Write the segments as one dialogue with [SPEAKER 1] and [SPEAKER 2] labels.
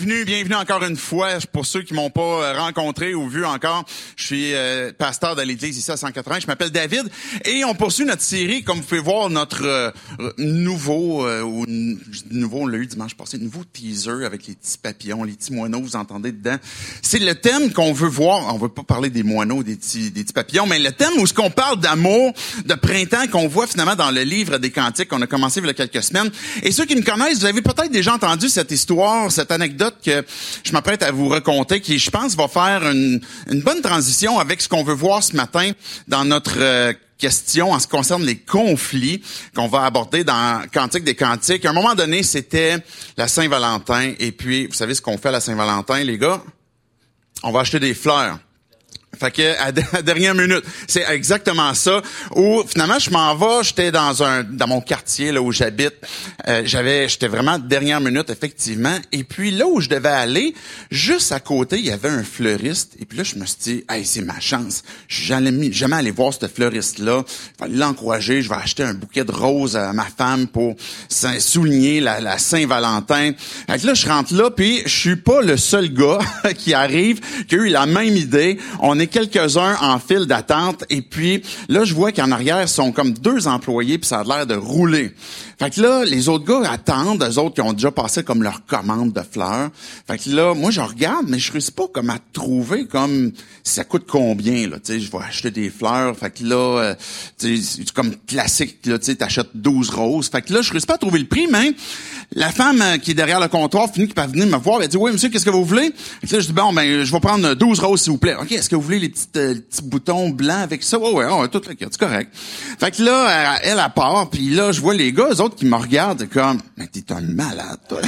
[SPEAKER 1] bienvenue, bienvenue encore une fois. Pour ceux qui m'ont pas euh, rencontré ou vu encore, je suis euh, pasteur de l'église ici à 180. Je m'appelle David et on poursuit notre série. Comme vous pouvez voir, notre euh, nouveau, ou nouveau, on l'a eu dimanche passé, nouveau teaser avec les petits papillons, les petits moineaux, vous entendez dedans. C'est le thème qu'on veut voir. On veut pas parler des moineaux, des petits, des petits papillons, mais le thème où ce qu'on parle d'amour, de printemps, qu'on voit finalement dans le livre des Cantiques qu'on a commencé il y a quelques semaines. Et ceux qui me connaissent, vous avez peut-être déjà entendu cette histoire, cette anecdote que je m'apprête à vous raconter, qui, je pense, va faire une, bonne transition avec ce qu'on veut voir ce matin dans notre euh, question en ce qui concerne les conflits qu'on va aborder dans Cantique des Cantiques. À un moment donné, c'était la Saint-Valentin. Et puis, vous savez ce qu'on fait à la Saint-Valentin, les gars? On va acheter des fleurs. Fait que à, la dernière minute, c'est exactement ça. Où finalement je m'en vais, j'étais dans un dans mon quartier là où j'habite. Euh, j'avais j'étais vraiment dernière minute effectivement. Et puis là où je devais aller, juste à côté, il y avait un fleuriste. Et puis là je me suis dit, hey c'est ma chance. Je jamais jamais aller voir ce fleuriste là. Fallait l'encourager. Je vais acheter un bouquet de roses à ma femme pour souligner la, la Saint-Valentin. Fait que là je rentre là puis je suis pas le seul gars qui arrive qui a eu la même idée. On quelques-uns en file d'attente et puis là, je vois qu'en arrière, sont comme deux employés puis ça a l'air de rouler. Fait que là, les autres gars attendent, eux autres qui ont déjà passé comme leur commande de fleurs. Fait que là, moi, je regarde, mais je réussis pas comme à trouver comme ça coûte combien, là. Tu sais, je vais acheter des fleurs. Fait que là, euh, c'est comme classique, là, tu sais, t'achètes 12 roses. Fait que là, je réussis pas à trouver le prix, mais la femme euh, qui est derrière le comptoir finit par venir me voir. Elle dit, oui, monsieur, qu'est-ce que vous voulez? Et là, je dis, bon, ben, je vais prendre 12 roses, s'il vous plaît. OK, est-ce que voulez les, euh, petits boutons blancs avec ça? Ouais, ouais, ouais, tout, c'est correct. Fait que là, elle, elle, part, puis là, je vois les gars, eux autres, qui me regardent comme, mais t'es un malade, toi.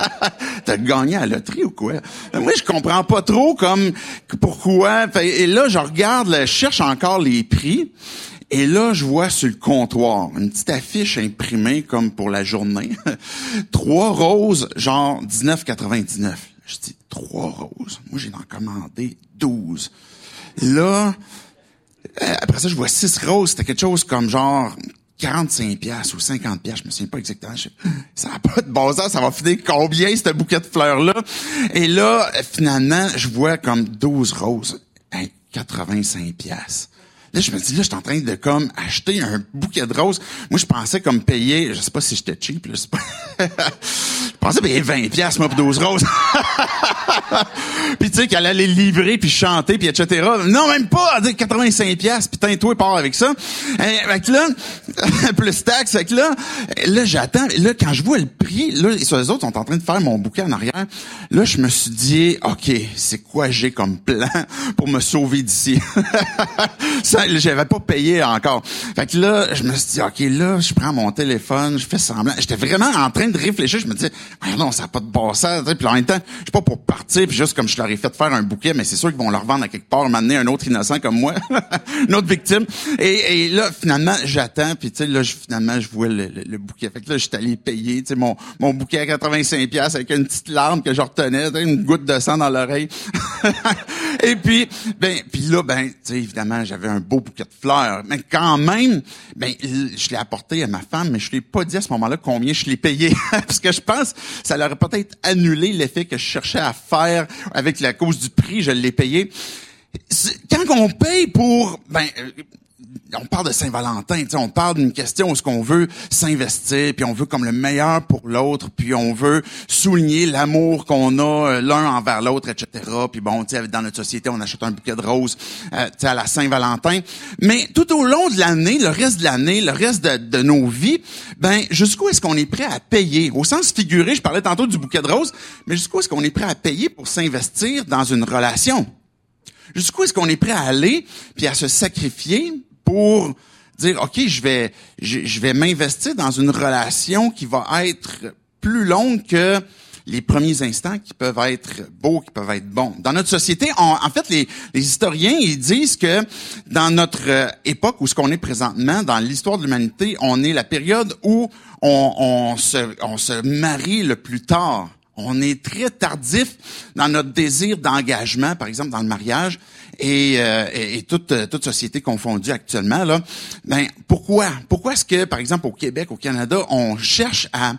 [SPEAKER 1] T'as gagné à la loterie ou quoi? Moi, je comprends pas trop comme pourquoi. Et là, je regarde, je cherche encore les prix. Et là, je vois sur le comptoir une petite affiche imprimée comme pour la journée. trois roses, genre 19,99. Je dis, trois roses? Moi, j'ai en commandé 12. Là, euh, après ça, je vois six roses. C'était quelque chose comme genre 45 pièces ou 50 pièces, je me souviens pas exactement. ça n'a pas de bon sens, ça va finir combien ce bouquet de fleurs là Et là, finalement, je vois comme 12 roses, 85 pièces. Là, je me dis, là, je suis en train de comme acheter un bouquet de roses. Moi, je pensais comme payer, je sais pas si j'étais cheap, là, pas... je pensais payer 20 pièces moi, pour 12 roses. puis tu sais, qu'elle allait livrer, puis chanter, puis etc. Non, même pas, elle dit 85 pièces putain, toi, part avec ça. Et, fait là, plus taxe, fait que là, là, j'attends. Là, quand je vois le prix, là, les autres sont en train de faire mon bouquet en arrière. Là, je me suis dit, OK, c'est quoi j'ai comme plan pour me sauver d'ici? J'avais pas payé encore. Fait que là, je me suis dit, OK, là, je prends mon téléphone, je fais semblant. J'étais vraiment en train de réfléchir. Je me disais, non, ça n'a pas de bon sens. Puis en même temps, je suis pas pour partir, puis juste comme je leur ai fait faire un bouquet, mais c'est sûr qu'ils vont leur vendre à quelque part, m'amener un autre innocent comme moi, une autre victime. Et, là, finalement, j'attends, puis tu sais, là, finalement, je vois le, bouquet. Fait que là, je suis allé payer, tu sais, mon, mon bouquet à 85 pièces avec une petite larme que je retenais, une goutte de sang dans l'oreille. et puis, ben, puis là, ben, évidemment, j'avais un beau bouquet de fleurs. Mais quand même, ben, je l'ai apporté à ma femme, mais je lui ai pas dit à ce moment-là combien je l'ai payé. Parce que je pense ça leur peut-être annulé l'effet que je cherchais à faire avec la cause du prix, je l'ai payé. Quand on paye pour, ben, on parle de Saint-Valentin, on parle d'une question où ce qu'on veut s'investir, puis on veut comme le meilleur pour l'autre, puis on veut souligner l'amour qu'on a euh, l'un envers l'autre, etc. Puis bon, dans notre société, on achète un bouquet de roses, euh, à la Saint-Valentin. Mais tout au long de l'année, le reste de l'année, le reste de, de, nos vies, ben jusqu'où est-ce qu'on est prêt à payer? Au sens figuré, je parlais tantôt du bouquet de roses, mais jusqu'où est-ce qu'on est prêt à payer pour s'investir dans une relation? Jusqu'où est-ce qu'on est prêt à aller puis à se sacrifier pour dire, OK, je vais, je, vais m'investir dans une relation qui va être plus longue que les premiers instants qui peuvent être beaux, qui peuvent être bons. Dans notre société, en fait, les, historiens, ils disent que dans notre euh, époque, où ce qu'on est présentement, dans l'histoire de l'humanité, on est la période où on, on, se, on se marie le plus tard. On est très tardif dans notre désir d'engagement, par exemple dans le mariage et, euh, et, toute, euh, toute société confondue actuellement, là, ben pourquoi? Pourquoi est-ce que, par exemple, au Québec, au Canada, on cherche à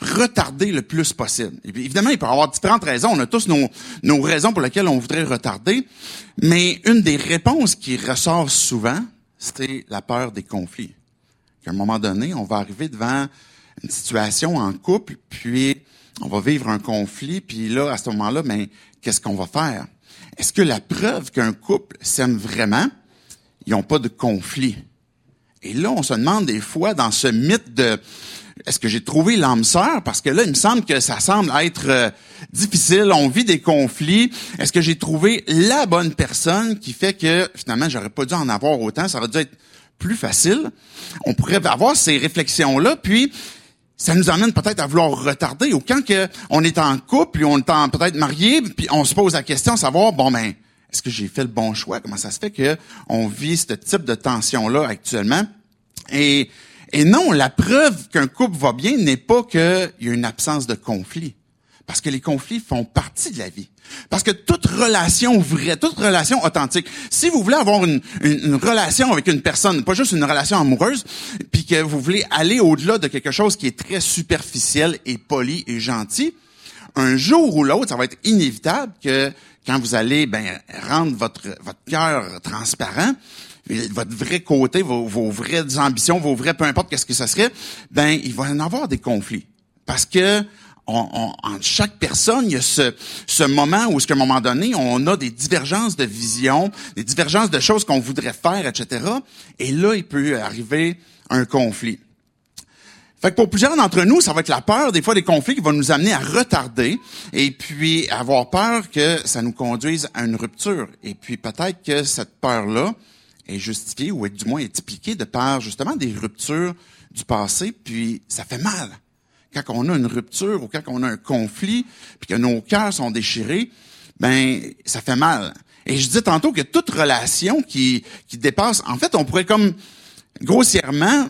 [SPEAKER 1] retarder le plus possible? Évidemment, il peut y avoir différentes raisons. On a tous nos, nos raisons pour lesquelles on voudrait retarder. Mais une des réponses qui ressort souvent, c'est la peur des conflits. Qu'à un moment donné, on va arriver devant une situation en couple, puis on va vivre un conflit, puis là, à ce moment-là, ben, qu'est-ce qu'on va faire? Est-ce que la preuve qu'un couple s'aime vraiment, ils n'ont pas de conflit? Et là, on se demande des fois, dans ce mythe de est-ce que j'ai trouvé l'âme sœur? Parce que là, il me semble que ça semble être euh, difficile. On vit des conflits. Est-ce que j'ai trouvé la bonne personne qui fait que finalement, j'aurais pas dû en avoir autant? Ça aurait dû être plus facile. On pourrait avoir ces réflexions-là, puis ça nous amène peut-être à vouloir retarder. Ou quand on est en couple, puis on est peut-être marié, puis on se pose la question, savoir, bon ben, est-ce que j'ai fait le bon choix? Comment ça se fait que on vit ce type de tension-là actuellement? Et et non, la preuve qu'un couple va bien n'est pas qu'il y a une absence de conflit. Parce que les conflits font partie de la vie. Parce que toute relation vraie, toute relation authentique, si vous voulez avoir une, une, relation avec une personne, pas juste une relation amoureuse, puis que vous voulez aller au-delà de quelque chose qui est très superficiel et poli et gentil, un jour ou l'autre, ça va être inévitable que quand vous allez ben, rendre votre, votre cœur transparent, votre vrai côté, vos, vos vraies ambitions, vos vrais, peu importe qu'est-ce que ça serait, ben il va y en avoir des conflits. Parce que en chaque personne, il y a ce, ce moment où, à un moment donné, on a des divergences de vision, des divergences de choses qu'on voudrait faire, etc. Et là, il peut arriver un conflit. Fait que pour plusieurs d'entre nous, ça va être la peur des fois des conflits qui vont nous amener à retarder et puis avoir peur que ça nous conduise à une rupture. Et puis peut-être que cette peur-là, est justifié ou est, du moins est expliqué de par justement des ruptures du passé, puis ça fait mal. Quand on a une rupture ou quand on a un conflit, puis que nos cœurs sont déchirés, ben ça fait mal. Et je disais tantôt que toute relation qui, qui dépasse, en fait, on pourrait comme grossièrement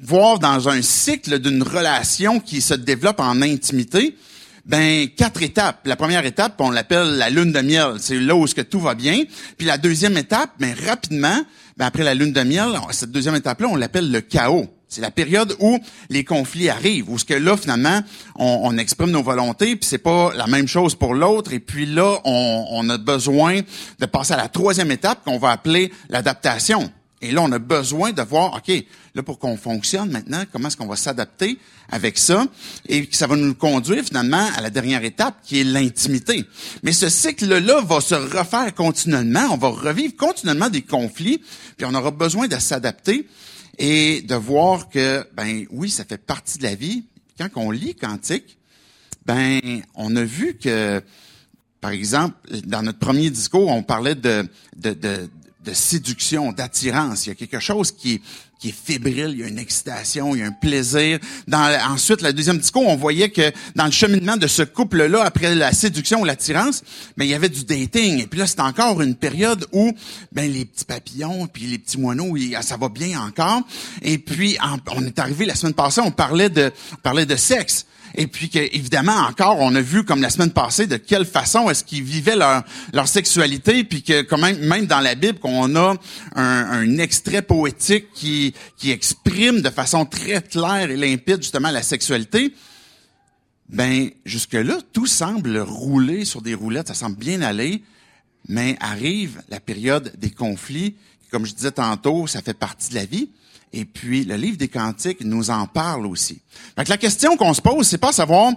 [SPEAKER 1] voir dans un cycle d'une relation qui se développe en intimité, ben quatre étapes. La première étape, on l'appelle la lune de miel. C'est là où ce que tout va bien. Puis la deuxième étape, ben rapidement, ben après la lune de miel, cette deuxième étape-là, on l'appelle le chaos. C'est la période où les conflits arrivent, où ce que là finalement on, on exprime nos volontés, puis c'est pas la même chose pour l'autre. Et puis là, on, a besoin de passer à la troisième étape qu'on va appeler l'adaptation. Et là, on a besoin de voir, OK, là, pour qu'on fonctionne maintenant, comment est-ce qu'on va s'adapter avec ça? Et ça va nous conduire finalement à la dernière étape, qui est l'intimité. Mais ce cycle-là va se refaire continuellement. On va revivre continuellement des conflits, puis on aura besoin de s'adapter et de voir que, ben oui, ça fait partie de la vie. Quand on lit Cantique, ben on a vu que, par exemple, dans notre premier discours, on parlait de, de, de de séduction, d'attirance. Il y a quelque chose qui qui est fébrile, il y a une excitation, il y a un plaisir. Dans, ensuite, la deuxième discours, on voyait que dans le cheminement de ce couple-là, après la séduction ou l'attirance, ben, il y avait du dating. Et puis là, c'est encore une période où ben, les petits papillons, puis les petits moineaux, ça va bien encore. Et puis, on est arrivé la semaine passée, on parlait de, on parlait de sexe et puis que, évidemment encore on a vu comme la semaine passée de quelle façon est-ce qu'ils vivaient leur leur sexualité puis que quand même même dans la Bible qu'on a un, un, extrait poétique qui qui exprime de façon très claire et limpide justement la sexualité. Ben jusque là tout semble rouler sur des roulettes ça semble bien aller mais arrive la période des conflits comme je disais tantôt ça fait partie de la vie et puis, le livre des Cantiques nous en parle aussi. Donc, la question qu'on se pose, c'est pas savoir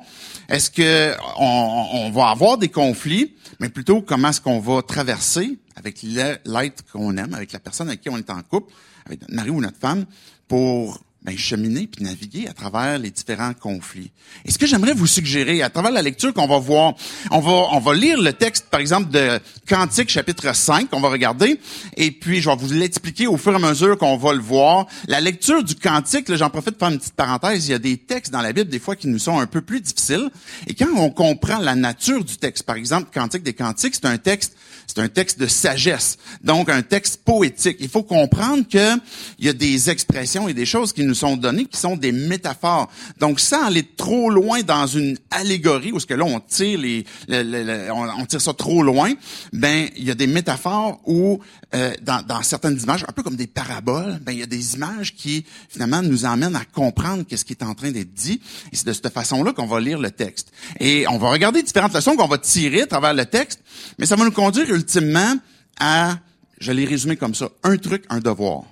[SPEAKER 1] est-ce que on, va avoir des conflits, mais plutôt comment est-ce qu'on va traverser avec l'être qu'on aime, avec la personne avec qui on est en couple, avec notre mari ou notre femme, pour ben, cheminer puis naviguer à travers les différents conflits. Et ce que j'aimerais vous suggérer, à travers la lecture qu'on va voir, on va, on va lire le texte, par exemple, de Cantique, chapitre 5, qu'on va regarder, et puis je vais vous l'expliquer au fur et à mesure qu'on va le voir. La lecture du Cantique, j'en profite pour faire une petite parenthèse, il y a des textes dans la Bible, des fois, qui nous sont un peu plus difficiles, et quand on comprend la nature du texte, par exemple, Cantique des Cantiques, c'est un texte c'est un texte de sagesse, donc un texte poétique. Il faut comprendre que il y a des expressions et des choses qui nous sont données qui sont des métaphores. Donc, sans aller trop loin dans une allégorie, où ce que là, on tire les, on, tire ça trop loin, ben, il y a des métaphores où, euh, dans, dans, certaines images, un peu comme des paraboles, ben, il y a des images qui, finalement, nous emmènent à comprendre qu'est-ce qui est en train d'être dit. Et c'est de cette façon-là qu'on va lire le texte. Et on va regarder différentes leçons qu'on va tirer à travers le texte, mais ça va nous conduire ultimement à, je l'ai résumé comme ça, un truc, un devoir.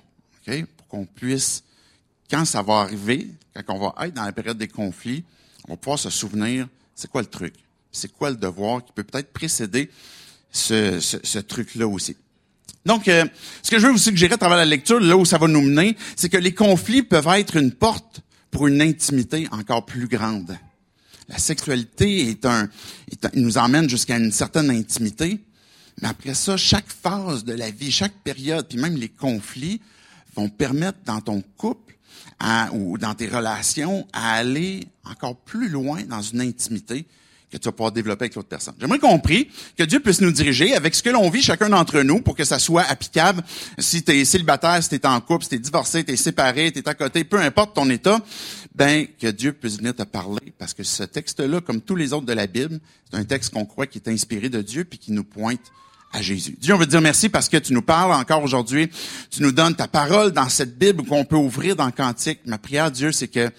[SPEAKER 1] OK? Pour qu'on puisse, quand ça va arriver, quand on va être dans la période des conflits, on va pouvoir se souvenir, c'est quoi le truc? C'est quoi le devoir qui peut peut-être précéder ce, truc-là aussi? Donc, euh, ce que je veux vous suggérer à travers la lecture, là où ça va nous mener, c'est que les conflits peuvent être une porte pour une intimité encore plus grande. La sexualité est un, est nous emmène jusqu'à une certaine intimité, mais après ça, chaque phase de la vie, chaque période, puis même les conflits vont permettre dans ton couple ou dans tes relations à aller encore plus loin dans une intimité que tu vas pouvoir développer avec l'autre personne. J'aimerais compris que Dieu puisse nous diriger avec ce que l'on vit chacun d'entre nous pour que ça soit applicable si tu es célibataire, si tu es en couple, si tu es divorcé, tu es séparé, tu es à côté, peu importe ton état, ben que Dieu puisse venir te parler parce que ce texte-là, comme tous les autres de la Bible, c'est un texte qu'on croit qui est inspiré de Dieu puis qui nous pointe Dieu, on veut dire merci parce que tu nous parles encore aujourd'hui. Tu nous donnes ta parole dans cette Bible qu'on peut ouvrir dans le Cantique. Ma prière, Dieu, c'est que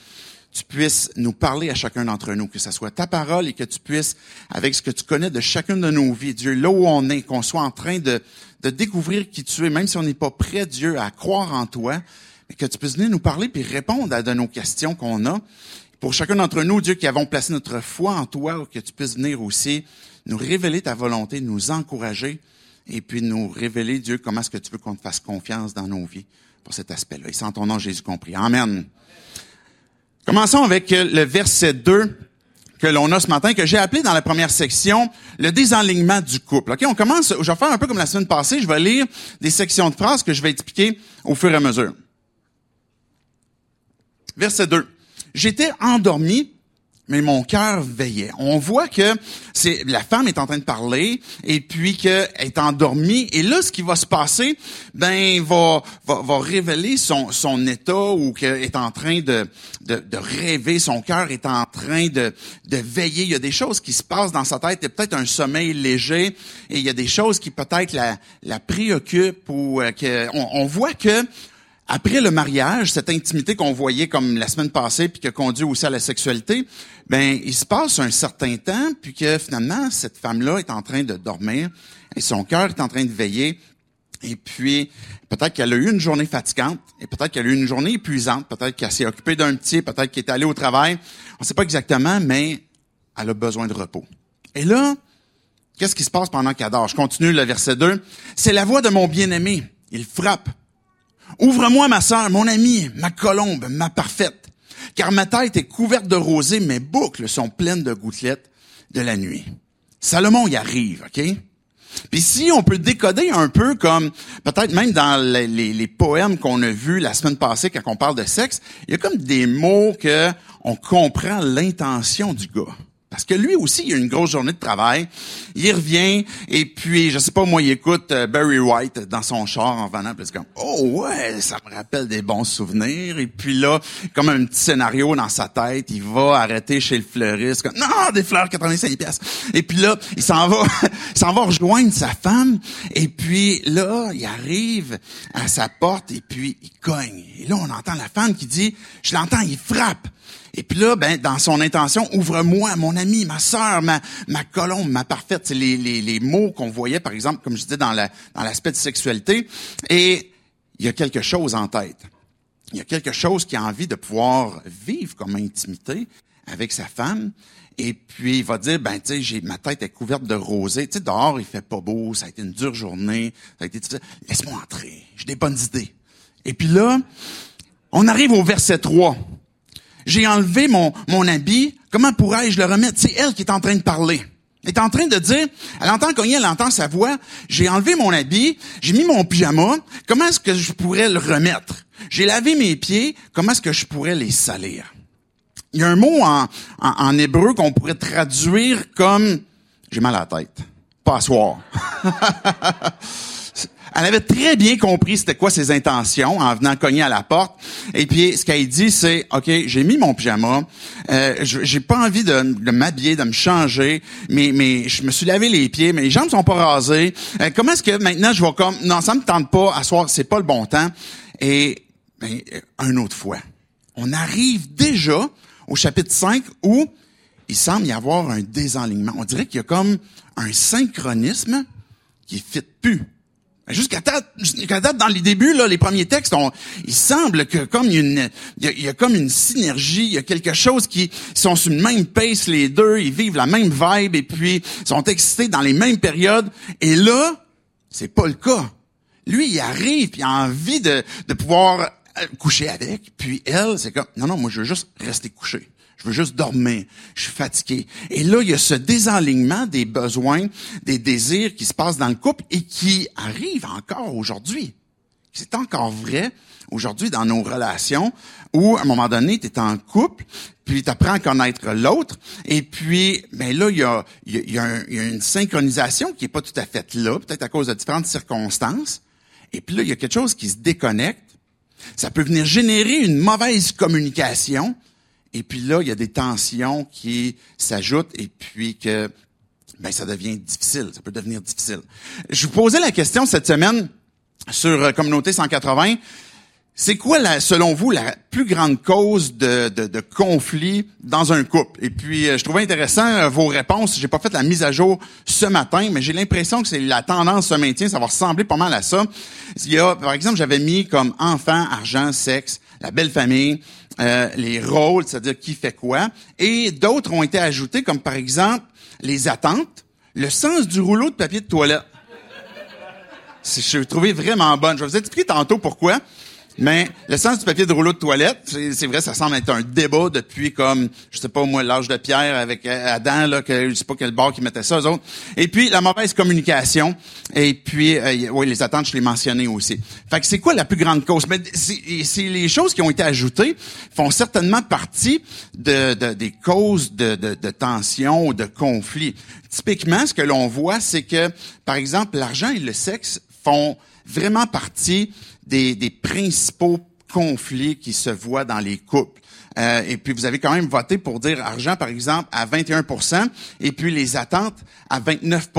[SPEAKER 1] tu puisses nous parler à chacun d'entre nous, que ce soit ta parole et que tu puisses, avec ce que tu connais de chacune de nos vies, Dieu, là où on est, qu'on soit en train de, de découvrir qui tu es, même si on n'est pas prêt, Dieu, à croire en toi, mais que tu puisses venir nous parler puis répondre à de nos questions qu'on a. Pour chacun d'entre nous, Dieu, qui avons placé notre foi en toi, que tu puisses venir aussi nous révéler ta volonté, nous encourager et puis nous révéler, Dieu, comment est-ce que tu veux qu'on te fasse confiance dans nos vies pour cet aspect-là. Et sans ton nom, Jésus compris. Amen. Commençons avec le verset 2 que l'on a ce matin, que j'ai appelé dans la première section le désalignement du couple. Ok, on commence, je vais faire un peu comme la semaine passée, je vais lire des sections de phrases que je vais expliquer au fur et à mesure. Verset 2. J'étais endormi mais mon cœur veillait. On voit que c'est la femme est en train de parler et puis qu'elle est endormie. Et là ce qui va se passer ben va va, va révéler son son état ou qu'elle est en train de, de, rêver, son cœur est en train de de veiller, il y a des choses qui se passent dans sa tête, il y a peut-être un sommeil léger et il y a des choses qui peut-être la la préoccupent ou euh, que on voit que après le mariage, cette intimité qu'on voyait comme la semaine passée, puis qui a conduit aussi à la sexualité, ben il se passe un certain temps, puis que finalement cette femme-là est en train de dormir et son cœur est en train de veiller. Et puis peut-être qu'elle a eu une journée fatigante, et peut-être qu'elle a eu une journée épuisante, peut-être qu'elle s'est occupée d'un petit, peut-être qu'elle est allée au travail. On ne sait pas exactement, mais elle a besoin de repos. Et là, qu'est-ce qui se passe pendant qu'elle dort? Je continue le verset 2. C'est la voix de mon bien-aimé. Il frappe Ouvre-moi, ma sœur, mon amie, ma colombe, ma parfaite, car ma tête est couverte de rosée, mes boucles sont pleines de gouttelettes de la nuit. Salomon y arrive, OK? Puis si on peut décoder un peu comme peut-être même dans les, les poèmes qu'on a vus la semaine passée quand on parle de sexe, il y a comme des mots que on comprend l'intention du gars. Parce que lui aussi, il a une grosse journée de travail. Il revient et puis, je sais pas, moi, il écoute euh, Barry White dans son char en venant. Puis c'est comme, oh ouais, ça me rappelle des bons souvenirs. Et puis là, comme un petit scénario dans sa tête, il va arrêter chez le fleuriste. Comme, non, des fleurs 85 pièces. Et puis là, il s'en va, il s'en va rejoindre sa femme. Et puis là, il arrive à sa porte et puis il cogne. Et là, on entend la femme qui dit, je l'entends, il frappe. Et puis là, ben, dans son intention, ouvre-moi, mon ami, ma sœur, ma, ma colombe, ma parfaite. Les, les, les mots qu'on voyait, par exemple, comme je disais, dans la, dans l'aspect de sexualité. Et il y a quelque chose en tête. Il y a quelque chose qui a envie de pouvoir vivre comme intimité avec sa femme. Et puis, il va dire, ben, tu sais, ma tête est couverte de rosée. Tu sais, dehors, il fait pas beau, ça a été une dure journée, ça a été Laisse-moi entrer, j'ai des bonnes idées. Et puis là, on arrive au verset 3 j'ai enlevé mon, mon habit, comment pourrais-je le remettre? C'est elle qui est en train de parler. Elle est en train de dire, elle entend cogner, elle entend sa voix, j'ai enlevé mon habit, j'ai mis mon pyjama, comment est-ce que je pourrais le remettre? J'ai lavé mes pieds, comment est-ce que je pourrais les salir? Il y a un mot en, en, hébreu qu'on pourrait traduire comme j'ai mal à la tête. Pas elle avait très bien compris c'était quoi ses intentions en venant cogner à la porte. Et puis, ce qu'elle dit, c'est, OK, j'ai mis mon pyjama, euh, j'ai pas envie de, m'habiller, de me changer, mais, mais je me suis lavé les pieds, mes jambes sont pas rasées. Euh, comment est-ce que maintenant je vais comme, non, ça me tente pas, à soir, c'est pas le bon temps. Et, ben, un autre fois, on arrive déjà au chapitre 5 où il semble y avoir un désalignement. On dirait qu'il y a comme un synchronisme qui fit plus. Jusqu'à date, jusqu'à date, dans les débuts, là, les premiers textes, il semble que comme y, a une, il y a, comme une synergie, il y a quelque chose qui sont sur le même pace les deux, ils vivent la même vibe et puis sont excités dans les mêmes périodes. Et là, c'est pas le cas. Lui, il arrive, puis il a envie de, de pouvoir euh, coucher avec, puis elle, c'est comme non non, moi je veux juste rester couché. Je veux juste dormir. Je suis fatigué. Et là, il y a ce désalignement des besoins, des désirs qui se passent dans le couple et qui arrive encore aujourd'hui. C'est encore vrai aujourd'hui dans nos relations où, à un moment donné, tu es en couple, puis tu apprends à connaître l'autre, et puis, ben là, il y a, y, a y a, une synchronisation qui est pas tout à fait là, peut-être à cause de différentes circonstances. Et puis là, il y a quelque chose qui se déconnecte. Ça peut venir générer une mauvaise communication et puis là, il y a des tensions qui s'ajoutent et puis que ben, ça devient difficile. Ça peut devenir difficile. Je vous posais la question cette semaine sur euh, Communauté 180. C'est quoi, la, selon vous, la plus grande cause de, de, de conflit dans un couple? Et puis, euh, je trouvais intéressant euh, vos réponses. J'ai pas fait la mise à jour ce matin, mais j'ai l'impression que c'est la tendance se maintient. Ça va ressembler pas mal à ça. Il y a, par exemple, j'avais mis comme enfant, argent, sexe, la belle famille, euh, les rôles, c'est-à-dire qui fait quoi. Et d'autres ont été ajoutés, comme par exemple les attentes, le sens du rouleau de papier de toilette. Je l'ai trouvé vraiment bonne. Je vais vous expliquer tantôt pourquoi. Mais le sens du papier de rouleau de toilette, c'est vrai, ça semble être un débat depuis comme, je sais pas moi, l'âge de pierre avec Adam, là, que je sais pas quel bord qui mettait ça, eux autres. Et puis, la mauvaise communication. Et puis, euh, oui, les attentes, je l'ai mentionné aussi. Fait que c'est quoi la plus grande cause? Mais c'est les choses qui ont été ajoutées font certainement partie de, de des causes de, de, de tension ou de conflit. Typiquement, ce que l'on voit, c'est que, par exemple, l'argent et le sexe font vraiment partie des, des principaux conflits qui se voient dans les couples. Euh, et puis vous avez quand même voté pour dire argent, par exemple, à 21% et puis les attentes à 29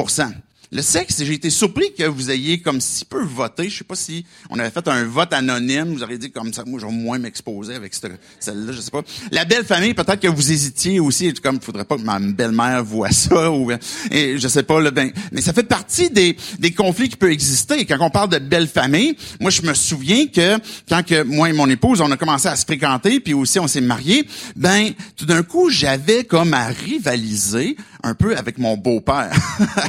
[SPEAKER 1] le sexe, j'ai été surpris que vous ayez comme si peu voté. Je sais pas si on avait fait un vote anonyme. Vous auriez dit comme ça, moi, je vais moins m'exposer avec celle-là, je sais pas. La belle famille, peut-être que vous hésitiez aussi, comme il faudrait pas que ma belle-mère voit ça ou et je sais pas. Là, ben, mais ça fait partie des, des conflits qui peuvent exister. Quand on parle de belle famille, moi, je me souviens que quand que moi et mon épouse, on a commencé à se fréquenter, puis aussi on s'est mariés, ben tout d'un coup, j'avais comme à rivaliser un peu avec mon beau-père.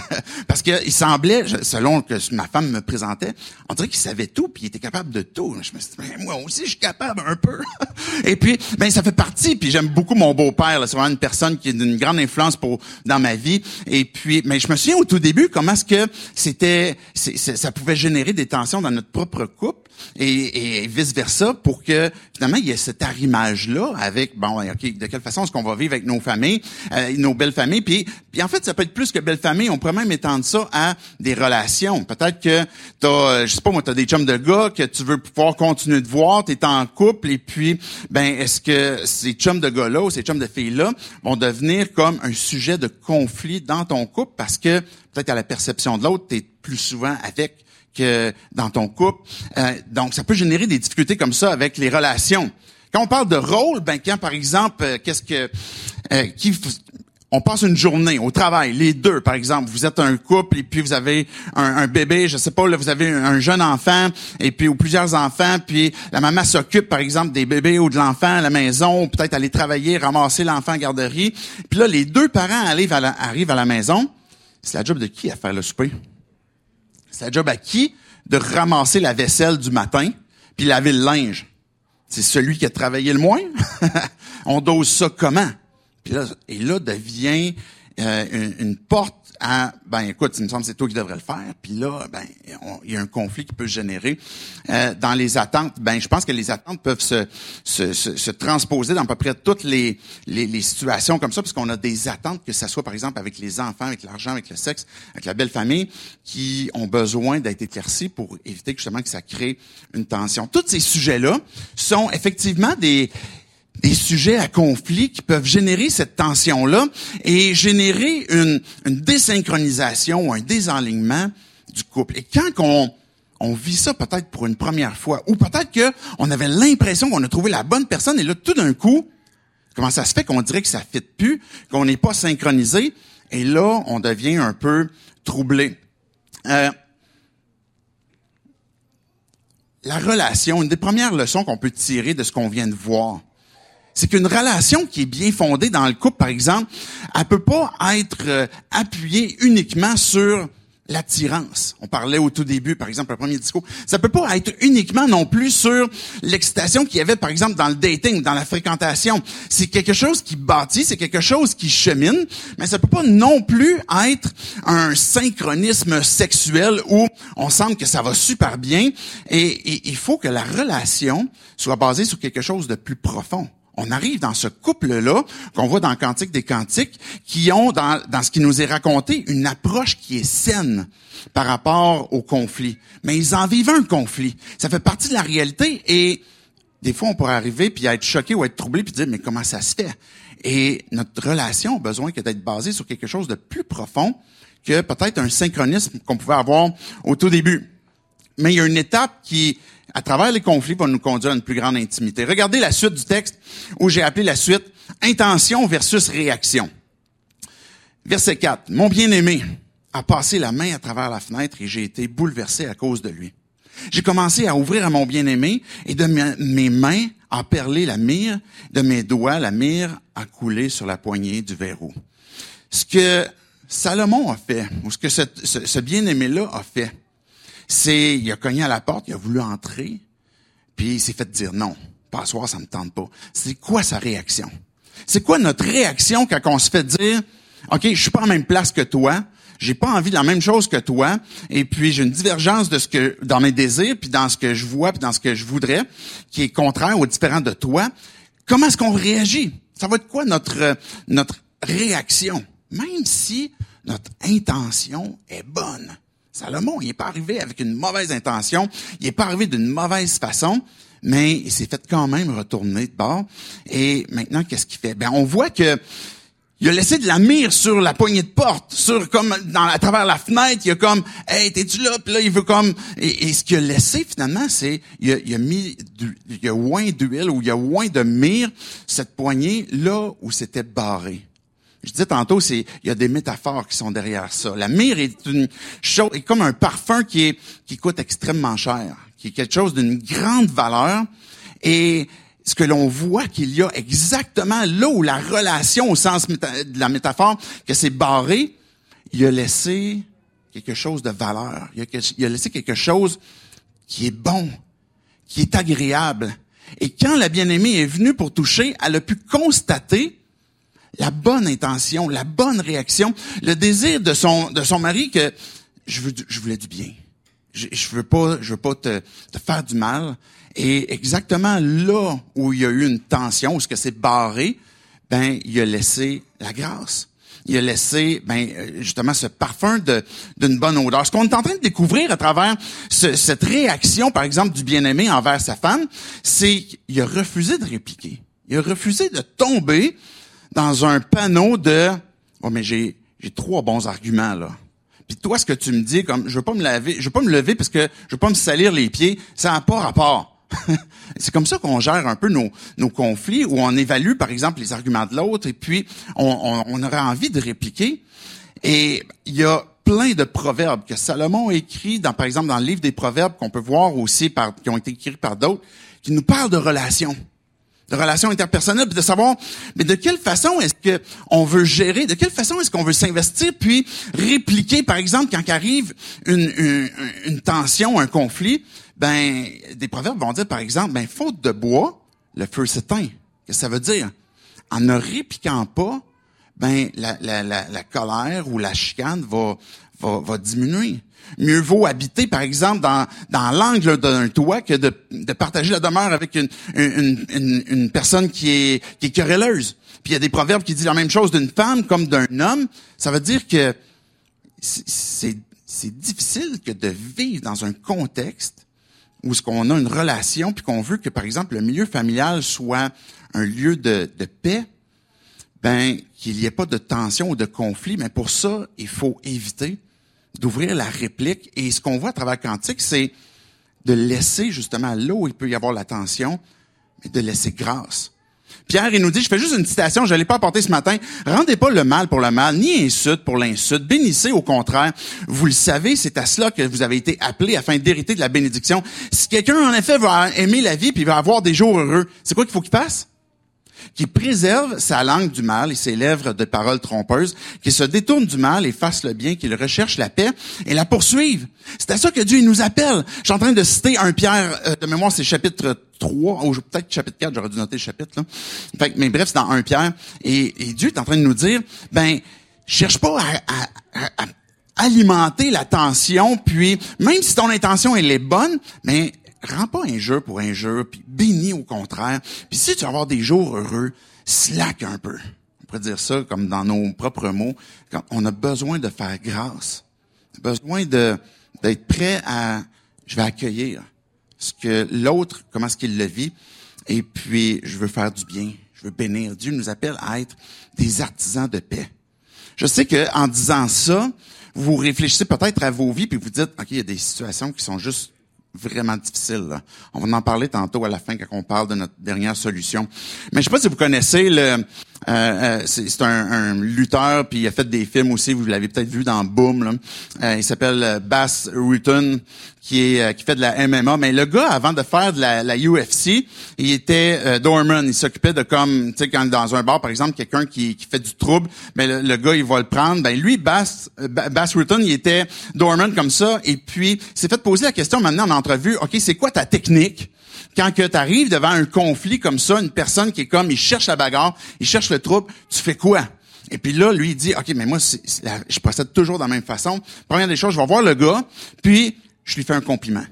[SPEAKER 1] Parce qu'il semblait, selon que ma femme me présentait, on dirait qu'il savait tout, puis il était capable de tout. Je me suis dit, moi aussi, je suis capable un peu. Et puis, ben ça fait partie, puis j'aime beaucoup mon beau-père. C'est vraiment une personne qui est d'une grande influence pour dans ma vie. Et puis, mais je me souviens au tout début comment est-ce que c'était, ça pouvait générer des tensions dans notre propre couple et, et vice-versa pour que finalement il y ait cet arrimage-là avec, bon, OK, de quelle façon est-ce qu'on va vivre avec nos familles, euh, nos belles familles, puis, puis en fait, ça peut être plus que belle famille, on pourrait même étendre ça à des relations. Peut-être que t'as, euh, je sais pas moi, t'as des chums de gars que tu veux pouvoir continuer de voir, t'es en couple, et puis, ben, est-ce que ces chums de gars-là ou ces chums de filles-là vont devenir comme un sujet de conflit dans ton couple? Parce que peut-être à la perception de l'autre, t'es plus souvent avec que dans ton couple. Euh, donc, ça peut générer des difficultés comme ça avec les relations. Quand on parle de rôle, ben quand par exemple, euh, qu'est-ce que euh, on passe une journée au travail, les deux, par exemple, vous êtes un couple et puis vous avez un, bébé, je sais pas, vous avez un jeune enfant et puis ou plusieurs enfants, puis la maman s'occupe, par exemple, des bébés ou de l'enfant à la maison, peut-être aller travailler, ramasser l'enfant à garderie. Puis là, les deux parents arrivent à la, arrivent à la maison. C'est la job de qui à faire le souper? C'est la job à qui? De ramasser la vaisselle du matin puis laver le linge? C'est celui qui a travaillé le moins? On dose ça comment? Puis là, et là devient euh, une, porte à, ben écoute, il me semble que c'est toi qui devrais le faire. Puis là, ben il y a un conflit qui peut se générer euh, dans les attentes. Ben je pense que les attentes peuvent se, se, se, transposer dans à peu près toutes les, les, les situations comme ça, parce qu'on a des attentes, que ce soit par exemple avec les enfants, avec l'argent, avec le sexe, avec la belle famille, qui ont besoin d'être éclaircis pour éviter justement que ça crée une tension. Tous ces sujets-là sont effectivement des des sujets à conflit qui peuvent générer cette tension-là et générer une, une désynchronisation ou un désalignement du couple. Et quand on, on vit ça peut-être pour une première fois, ou peut-être qu'on avait l'impression qu'on a trouvé la bonne personne, et là, tout d'un coup, comment ça se fait qu'on dirait que ça ne fit plus, qu'on n'est pas synchronisé, et là, on devient un peu troublé. Euh, la relation, une des premières leçons qu'on peut tirer de ce qu'on vient de voir, c'est qu'une relation qui est bien fondée dans le couple, par exemple, elle peut pas être euh, appuyée uniquement sur l'attirance. On parlait au tout début, par exemple, le premier discours. Ça peut pas être uniquement non plus sur l'excitation qu'il y avait, par exemple, dans le dating, dans la fréquentation. C'est quelque chose qui bâtit, c'est quelque chose qui chemine, mais ça peut pas non plus être un synchronisme sexuel où on sent que ça va super bien et il faut que la relation soit basée sur quelque chose de plus profond on arrive dans ce couple-là, qu'on voit dans Cantique des Cantiques, qui ont, dans, ce qui nous est raconté, une approche qui est saine par rapport au conflit. Mais ils en vivent un conflit. Ça fait partie de la réalité et des fois, on pourrait arriver puis être choqué ou être troublé puis dire, mais comment ça se fait? Et notre relation a besoin d'être basée sur quelque chose de plus profond que peut-être un synchronisme qu'on pouvait avoir au tout début. Mais il y a une étape qui à travers les conflits, va nous conduire à une plus grande intimité. Regardez la suite du texte où j'ai appelé la suite intention versus réaction. Verset 4. Mon bien-aimé a passé la main à travers la fenêtre et j'ai été bouleversé à cause de lui. J'ai commencé à ouvrir à mon bien-aimé et de mes mains a perlé la mire, de mes doigts la mire a coulé sur la poignée du verrou. Ce que Salomon a fait, ou ce que ce, ce bien-aimé-là a fait, c'est, il a cogné à la porte, il a voulu entrer, puis il s'est fait dire non, pas soir, ça me tente pas. C'est quoi sa réaction? C'est quoi notre réaction quand on se fait dire, OK, je suis pas en même place que toi, j'ai pas envie de la même chose que toi, et puis j'ai une divergence de ce que, dans mes désirs, puis dans ce que je vois, puis dans ce que je voudrais, qui est contraire ou différent de toi. Comment est-ce qu'on réagit? Ça va être quoi notre, notre réaction? Même si notre intention est bonne. Salomon, il n'est pas arrivé avec une mauvaise intention, il n'est pas arrivé d'une mauvaise façon, mais il s'est fait quand même retourner de bord. Et maintenant, qu'est-ce qu'il fait? Ben, on voit que il a laissé de la mire sur la poignée de porte, sur comme à travers la fenêtre, il a comme Hey, t'es-tu là? Puis là, il veut comme. Et, ce qu'il a laissé finalement, c'est il a, il a mis du, il a oint d'huile ou il a oint de mire cette poignée là où c'était barré. Je disais tantôt, c'est il y a des métaphores qui sont derrière ça. La myrrhe est comme un parfum qui coûte extrêmement cher, qui est quelque chose d'une grande valeur. Et ce que l'on voit qu'il y a exactement là où la relation, au sens de la métaphore, que c'est barré, il a laissé quelque chose de valeur. Il a laissé quelque chose qui est bon, qui est agréable. Et quand la bien-aimée est venue pour toucher, elle a pu constater la bonne intention, la bonne réaction, le désir de son de son mari que je veux je voulais du bien. Je, je veux pas je veux pas te, te faire du mal et exactement là où il y a eu une tension, où ce que c'est barré, ben il a laissé la grâce. Il a laissé ben justement ce parfum de d'une bonne odeur. Ce qu'on est en train de découvrir à travers cette réaction par exemple du bien-aimé envers sa femme, c'est qu'il a refusé de répliquer. Il a refusé de tomber dans un panneau de oh mais j'ai j'ai trois bons arguments là. Puis toi ce que tu me dis comme je veux pas me laver, je veux pas me lever parce que je veux pas me salir les pieds, ça n'a pas rapport. c'est comme ça qu'on gère un peu nos, nos conflits, où on évalue, par exemple, les arguments de l'autre, et puis on, on, on, aurait envie de répliquer. Et il y a plein de proverbes que Salomon a écrit, dans, par exemple, dans le livre des proverbes, qu'on peut voir aussi, par, qui ont été écrits par d'autres, qui nous parlent de relations de relations interpersonnelles, puis de savoir, mais de quelle façon est-ce que on veut gérer, de quelle façon est-ce qu'on veut s'investir, puis répliquer, par exemple, quand arrive une, une, tension, un conflit, ben, des proverbes vont dire, par exemple, ben, faute de bois, le feu s'éteint. Qu'est-ce que ça veut dire? En ne répliquant pas, ben la, la, la, la colère ou la chicane va, va, va diminuer. Mieux vaut habiter, par exemple, dans, dans l'angle d'un toit que de, de partager la demeure avec une, une, une, une personne qui est, qui est querelleuse. Puis il y a des proverbes qui disent la même chose d'une femme comme d'un homme. Ça veut dire que c'est, difficile que de vivre dans un contexte où ce qu'on a une relation puis qu'on veut que, par exemple, le milieu familial soit un lieu de, de paix, ben qu'il n'y ait pas de tension ou de conflit. Mais pour ça, il faut éviter d'ouvrir la réplique. Et ce qu'on voit à travers Quantique, c'est de laisser justement là où il peut y avoir la tension, mais de laisser grâce. Pierre, il nous dit, je fais juste une citation, je ne l'ai pas apportée ce matin. Rendez pas le mal pour le mal, ni insulte pour l'insulte. Bénissez au contraire. Vous le savez, c'est à cela que vous avez été appelés afin d'hériter de la bénédiction. Si quelqu'un, en effet, va aimer la vie puis va avoir des jours heureux, c'est quoi qu'il faut qu'il fasse? Qui préserve sa langue du mal et ses lèvres de paroles trompeuses, qui se détourne du mal et fasse le bien, qu'il recherche la paix et la poursuive. C'est à ça que Dieu nous appelle. Je suis en train de citer un Pierre, euh, de mémoire, c'est chapitre 3, ou peut-être chapitre 4, j'aurais dû noter le chapitre. Là. Fait, mais bref, c'est dans un Pierre. Et, et, Dieu est en train de nous dire, ben, cherche pas à, à, à alimenter la tension, puis même si ton intention elle est bonne, mais rends pas jeu pour jeu, puis bénis au contraire. Puis si tu vas avoir des jours heureux, slack un peu. On pourrait dire ça comme dans nos propres mots. Quand on a besoin de faire grâce. On a besoin de d'être prêt à je vais accueillir ce que l'autre, comment est-ce qu'il le vit, et puis je veux faire du bien, je veux bénir. Dieu nous appelle à être des artisans de paix. Je sais que en disant ça, vous réfléchissez peut-être à vos vies puis vous dites, ok, il y a des situations qui sont juste vraiment difficile. On va en parler tantôt à la fin quand on parle de notre dernière solution. Mais je sais pas si vous connaissez le. Euh, euh c'est un, un, lutteur puis il a fait des films aussi. Vous l'avez peut-être vu dans Boom. Là. Euh, il s'appelle Bass Rutten qui fait de la MMA. Mais le gars avant de faire de la, UFC, il était euh, doorman. Il s'occupait de comme tu sais quand dans un bar par exemple quelqu'un qui, fait du trouble, mais le, le, gars il va le prendre. Ben lui Bass Bass Rutten il était doorman comme ça et puis s'est fait poser la question maintenant en entrevue. Ok c'est quoi ta technique? Quand que tu arrives devant un conflit comme ça, une personne qui est comme, il cherche la bagarre, il cherche le trouble, tu fais quoi? Et puis là, lui, il dit, OK, mais moi, je procède toujours de la même façon. Première des choses, je vais voir le gars, puis je lui fais un compliment.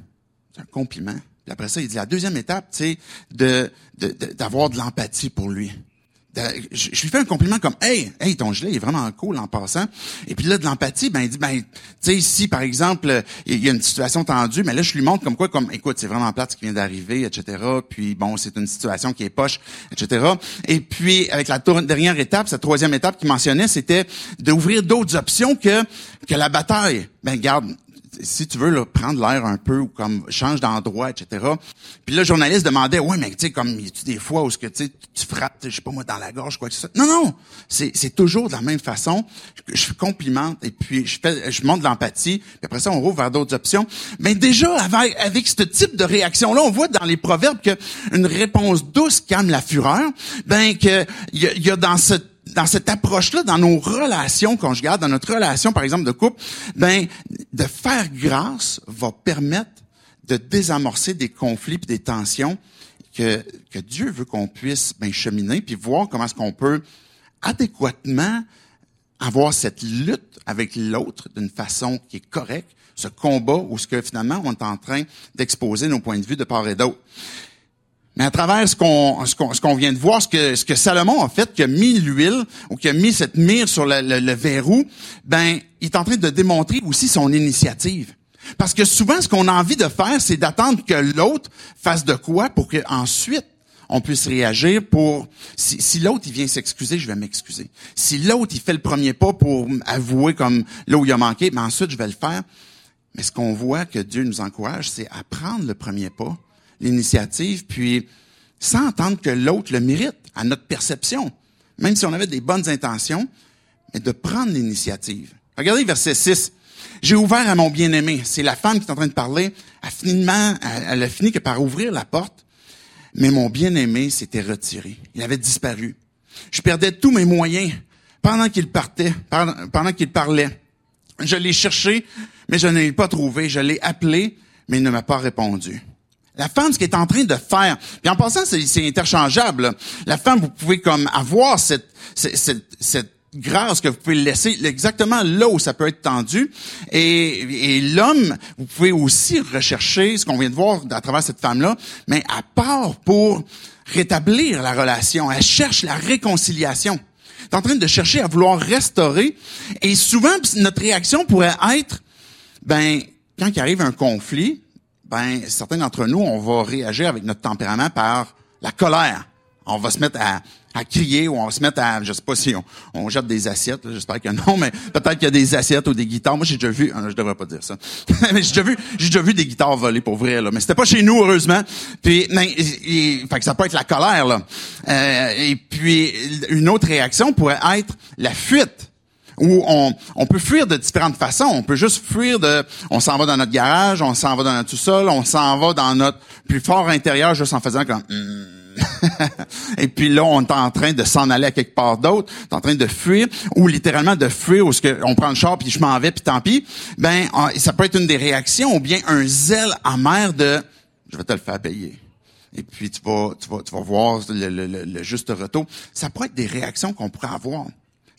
[SPEAKER 1] C'est un compliment. Puis après ça, il dit, la deuxième étape, c'est de, d'avoir de l'empathie pour lui je, lui fais un compliment comme hey hey ton gilet est vraiment cool en passant. Et puis là de l'empathie ben il dit ben tu sais si par exemple il y a une situation tendue mais là je lui montre comme quoi comme écoute c'est vraiment plate ce qui vient d'arriver etc puis bon c'est une situation qui est poche etc et puis avec la dernière étape cette troisième étape qu'il mentionnait c'était d'ouvrir d'autres options que que la bataille. Ben garde si tu veux là, prendre l'air un peu ou comme change d'endroit, etc. Puis là, le journaliste demandait, ouais, mais tu sais, comme tu des fois où ce que tu frappes, je sais pas moi, dans la gorge, quoi que ce soit. Non, non, c'est, toujours de la même façon. Je, complimente et puis je fais, je montre l'empathie. Puis après ça, on rouvre vers d'autres options. Mais déjà, avec, avec ce type de réaction-là, on voit dans les proverbes que une réponse douce calme la fureur. Ben que il y, y a dans cette dans cette approche-là, dans nos relations conjugales, dans notre relation, par exemple, de couple, ben, de faire grâce va permettre de désamorcer des conflits et des tensions que, que Dieu veut qu'on puisse ben, cheminer, puis voir comment est-ce qu'on peut adéquatement avoir cette lutte avec l'autre d'une façon qui est correcte, ce combat où ce que finalement on est en train d'exposer nos points de vue de part et d'autre. Mais à travers ce qu'on ce qu'on vient de voir, ce que ce que Salomon a fait, qui a mis l'huile ou qui a mis cette mire sur le, verrou, ben il est en train de démontrer aussi son initiative. Parce que souvent, ce qu'on a envie de faire, c'est d'attendre que l'autre fasse de quoi pour qu'ensuite on puisse réagir pour si, si l'autre il vient s'excuser, je vais m'excuser. Si l'autre il fait le premier pas pour avouer comme là où il a manqué, ben ensuite je vais le faire. Mais ce qu'on voit que Dieu nous encourage, c'est à prendre le premier pas l'initiative, puis sans entendre que l'autre le mérite à notre perception, même si on avait des bonnes intentions, mais de prendre l'initiative. Regardez verset 6. J'ai ouvert à mon bien-aimé. C'est la femme qui est en train de parler. Elle, finalement, elle a fini que par ouvrir la porte, mais mon bien-aimé s'était retiré. Il avait disparu. Je perdais tous mes moyens pendant qu'il partait, pendant qu'il parlait. Je l'ai cherché, mais je ne l'ai pas trouvé. Je l'ai appelé, mais il ne m'a pas répondu. La femme, ce qu'elle est en train de faire, puis en passant, c'est interchangeable. La femme, vous pouvez comme avoir cette, cette, cette grâce que vous pouvez laisser exactement là où ça peut être tendu. Et, et l'homme, vous pouvez aussi rechercher ce qu'on vient de voir à travers cette femme-là, mais à part pour rétablir la relation. Elle cherche la réconciliation. Elle est en train de chercher à vouloir restaurer. Et souvent, notre réaction pourrait être, ben, quand il arrive un conflit, ben, certains d'entre nous, on va réagir avec notre tempérament par la colère. On va se mettre à, à crier ou on va se mettre à, je sais pas si on, jette des assiettes, j'espère que non, mais peut-être qu'il y a des assiettes ou des guitares. Moi, j'ai déjà vu, euh, je devrais pas dire ça, mais j'ai déjà vu, j'ai déjà vu des guitares voler pour vrai là, mais c'était pas chez nous heureusement. Puis, mais, fait que ça peut être la colère là. Euh, et puis une autre réaction pourrait être la fuite où on, peut fuir de différentes façons. On peut juste fuir de, on s'en va dans notre garage, on s'en va dans notre sous-sol, on s'en va dans notre plus fort intérieur juste en faisant comme. Hmm. et puis là, on est en train de s'en aller à quelque part d'autre, on est en train de fuir, ou littéralement de fuir, où ce que on prend le char puis je m'en vais puis tant pis. Ben, ça peut être une des réactions, ou bien un zèle amer de, je vais te le faire payer. Et puis tu vas, tu vas, tu vas voir le, le, juste retour. Ça peut être des réactions qu'on pourrait avoir.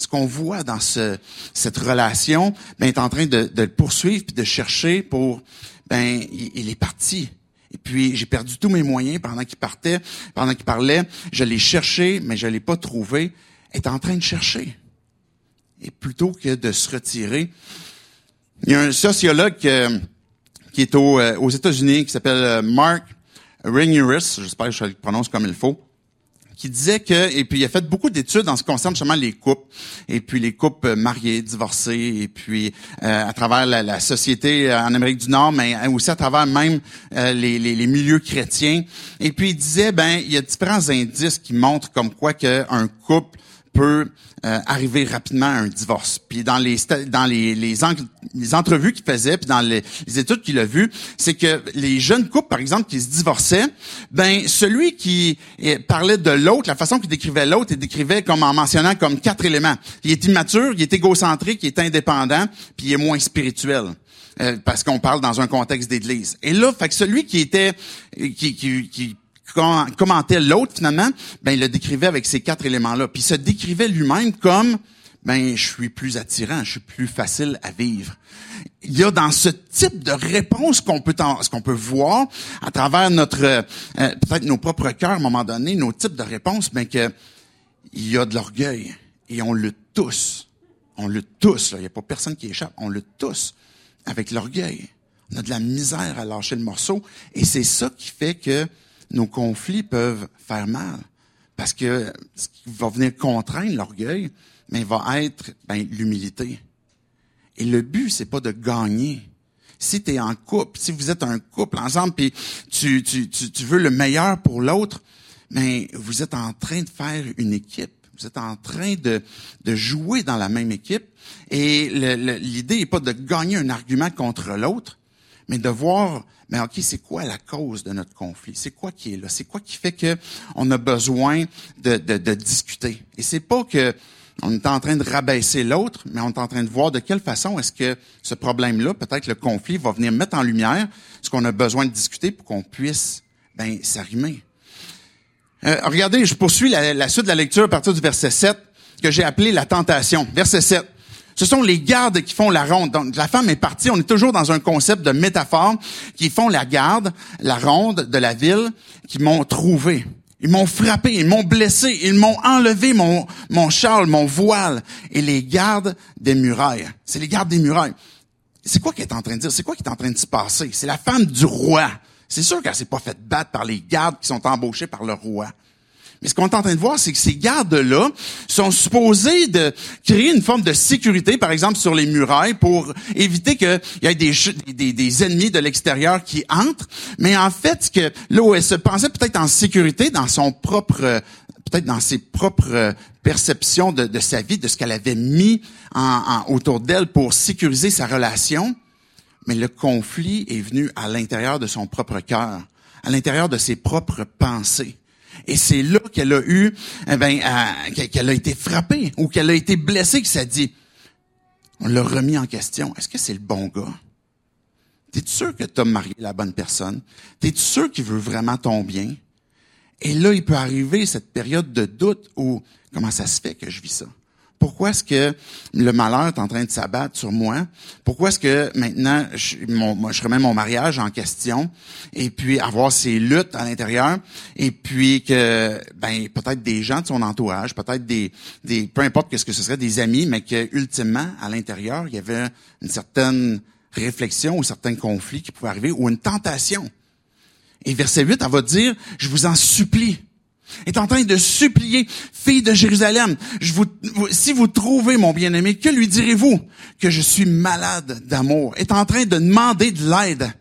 [SPEAKER 1] Ce qu'on voit dans ce, cette relation, ben, est en train de, de le poursuivre puis de chercher pour, ben, il, est parti et puis, j'ai perdu tous mes moyens pendant qu'il partait, pendant qu'il parlait. Je l'ai cherché, mais je l'ai pas trouvé. est en train de chercher. Et plutôt que de se retirer, il y a un sociologue euh, qui est euh, aux États-Unis qui s'appelle euh, Mark Rainiris, j'espère que je le prononce comme il faut, qui disait que, et puis il a fait beaucoup d'études en ce qui concerne justement les couples, et puis les couples mariés, divorcés, et puis euh, à travers la, société euh, en Amérique du Nord, mais aussi à travers même euh, les, les, les, milieux chrétiens. Et puis il disait, ben il y a différents indices qui montrent comme quoi qu'un couple peut euh, arriver rapidement à un divorce. Puis dans les dans les les, entrevues qu'il faisait, puis dans les, les études qu'il a vues, c'est que les jeunes couples, par exemple, qui se divorçaient, ben celui qui eh, parlait de l'autre, la façon qu'il décrivait l'autre, il décrivait comme en mentionnant comme quatre éléments. Il est immature, il est égocentrique, il est indépendant, puis il est moins spirituel euh, parce qu'on parle dans un contexte d'église. Et là, fait que celui qui était qui, qui, qui commentait l'autre finalement, ben il le décrivait avec ces quatre éléments-là. Puis il se décrivait lui-même comme ben je suis plus attirant, je suis plus facile à vivre. Il y a dans ce type de réponse qu'on peut qu'on peut voir à travers notre euh, peut-être nos propres cœurs à un moment donné, nos types de réponses, ben que il y a de l'orgueil et on le tous. On le tous, il n'y a pas personne qui échappe, on le tous avec l'orgueil. On a de la misère à lâcher le morceau et c'est ça qui fait que nos conflits peuvent faire mal. Parce que ce qui va venir contraindre l'orgueil, mais va être ben, l'humilité. Et le but, c'est pas de gagner. Si tu es en couple, si vous êtes un couple ensemble, puis tu, tu, tu, veux le meilleur pour l'autre, mais vous êtes en train de faire une équipe. Vous êtes en train de, de jouer dans la même équipe. Et l'idée n'est pas de gagner un argument contre l'autre, mais de voir, mais ok, c'est quoi la cause de notre conflit? C'est quoi qui est là? C'est quoi qui fait que on a besoin de, de, de discuter? Et c'est pas que on est en train de rabaisser l'autre, mais on est en train de voir de quelle façon est-ce que ce problème-là, peut-être le conflit, va venir mettre en lumière ce qu'on a besoin de discuter pour qu'on puisse ben, s'arrimer. Euh, regardez, je poursuis la, la suite de la lecture à partir du verset 7, que j'ai appelé la tentation. Verset 7. Ce sont les gardes qui font la ronde. Donc, la femme est partie. On est toujours dans un concept de métaphore qui font la garde, la ronde de la ville, qui m'ont trouvé. Ils m'ont frappé, ils m'ont blessé, ils m'ont enlevé mon, mon châle, mon voile. Et les gardes des murailles. C'est les gardes des murailles. C'est quoi qu'elle est en train de dire? C'est quoi qui est en train de se passer? C'est la femme du roi. C'est sûr qu'elle s'est pas faite battre par les gardes qui sont embauchés par le roi. Mais ce qu'on est en train de voir, c'est que ces gardes-là sont supposés de créer une forme de sécurité, par exemple sur les murailles, pour éviter qu'il y ait des, ennemis de l'extérieur qui entrent. Mais en fait, que là où elle se pensait peut-être en sécurité dans son propre, peut-être dans ses propres perceptions de, sa vie, de ce qu'elle avait mis autour d'elle pour sécuriser sa relation, mais le conflit est venu à l'intérieur de son propre cœur, à l'intérieur de ses propres pensées. Et c'est là qu'elle a eu, eh ben, qu'elle a été frappée ou qu'elle a été blessée, que ça dit. On l'a remis en question. Est-ce que c'est le bon gars? T'es-tu sûr que tu as marié la bonne personne? T'es-tu sûr qu'il veut vraiment ton bien? Et là, il peut arriver cette période de doute où, comment ça se fait que je vis ça? Pourquoi est-ce que le malheur est en train de s'abattre sur moi? Pourquoi est-ce que maintenant je, remets mon mariage en question et puis avoir ces luttes à l'intérieur et puis que ben peut-être des gens de son entourage, peut-être des, des peu importe qu'est-ce que ce serait des amis, mais que ultimement à l'intérieur il y avait une certaine réflexion ou certains conflits qui pouvaient arriver ou une tentation. Et verset 8, elle va dire, je vous en supplie, est en train de supplier, fille de Jérusalem, si vous trouvez mon bien-aimé, que lui direz-vous? Que je suis malade d'amour. Est en train de demander de l'aide.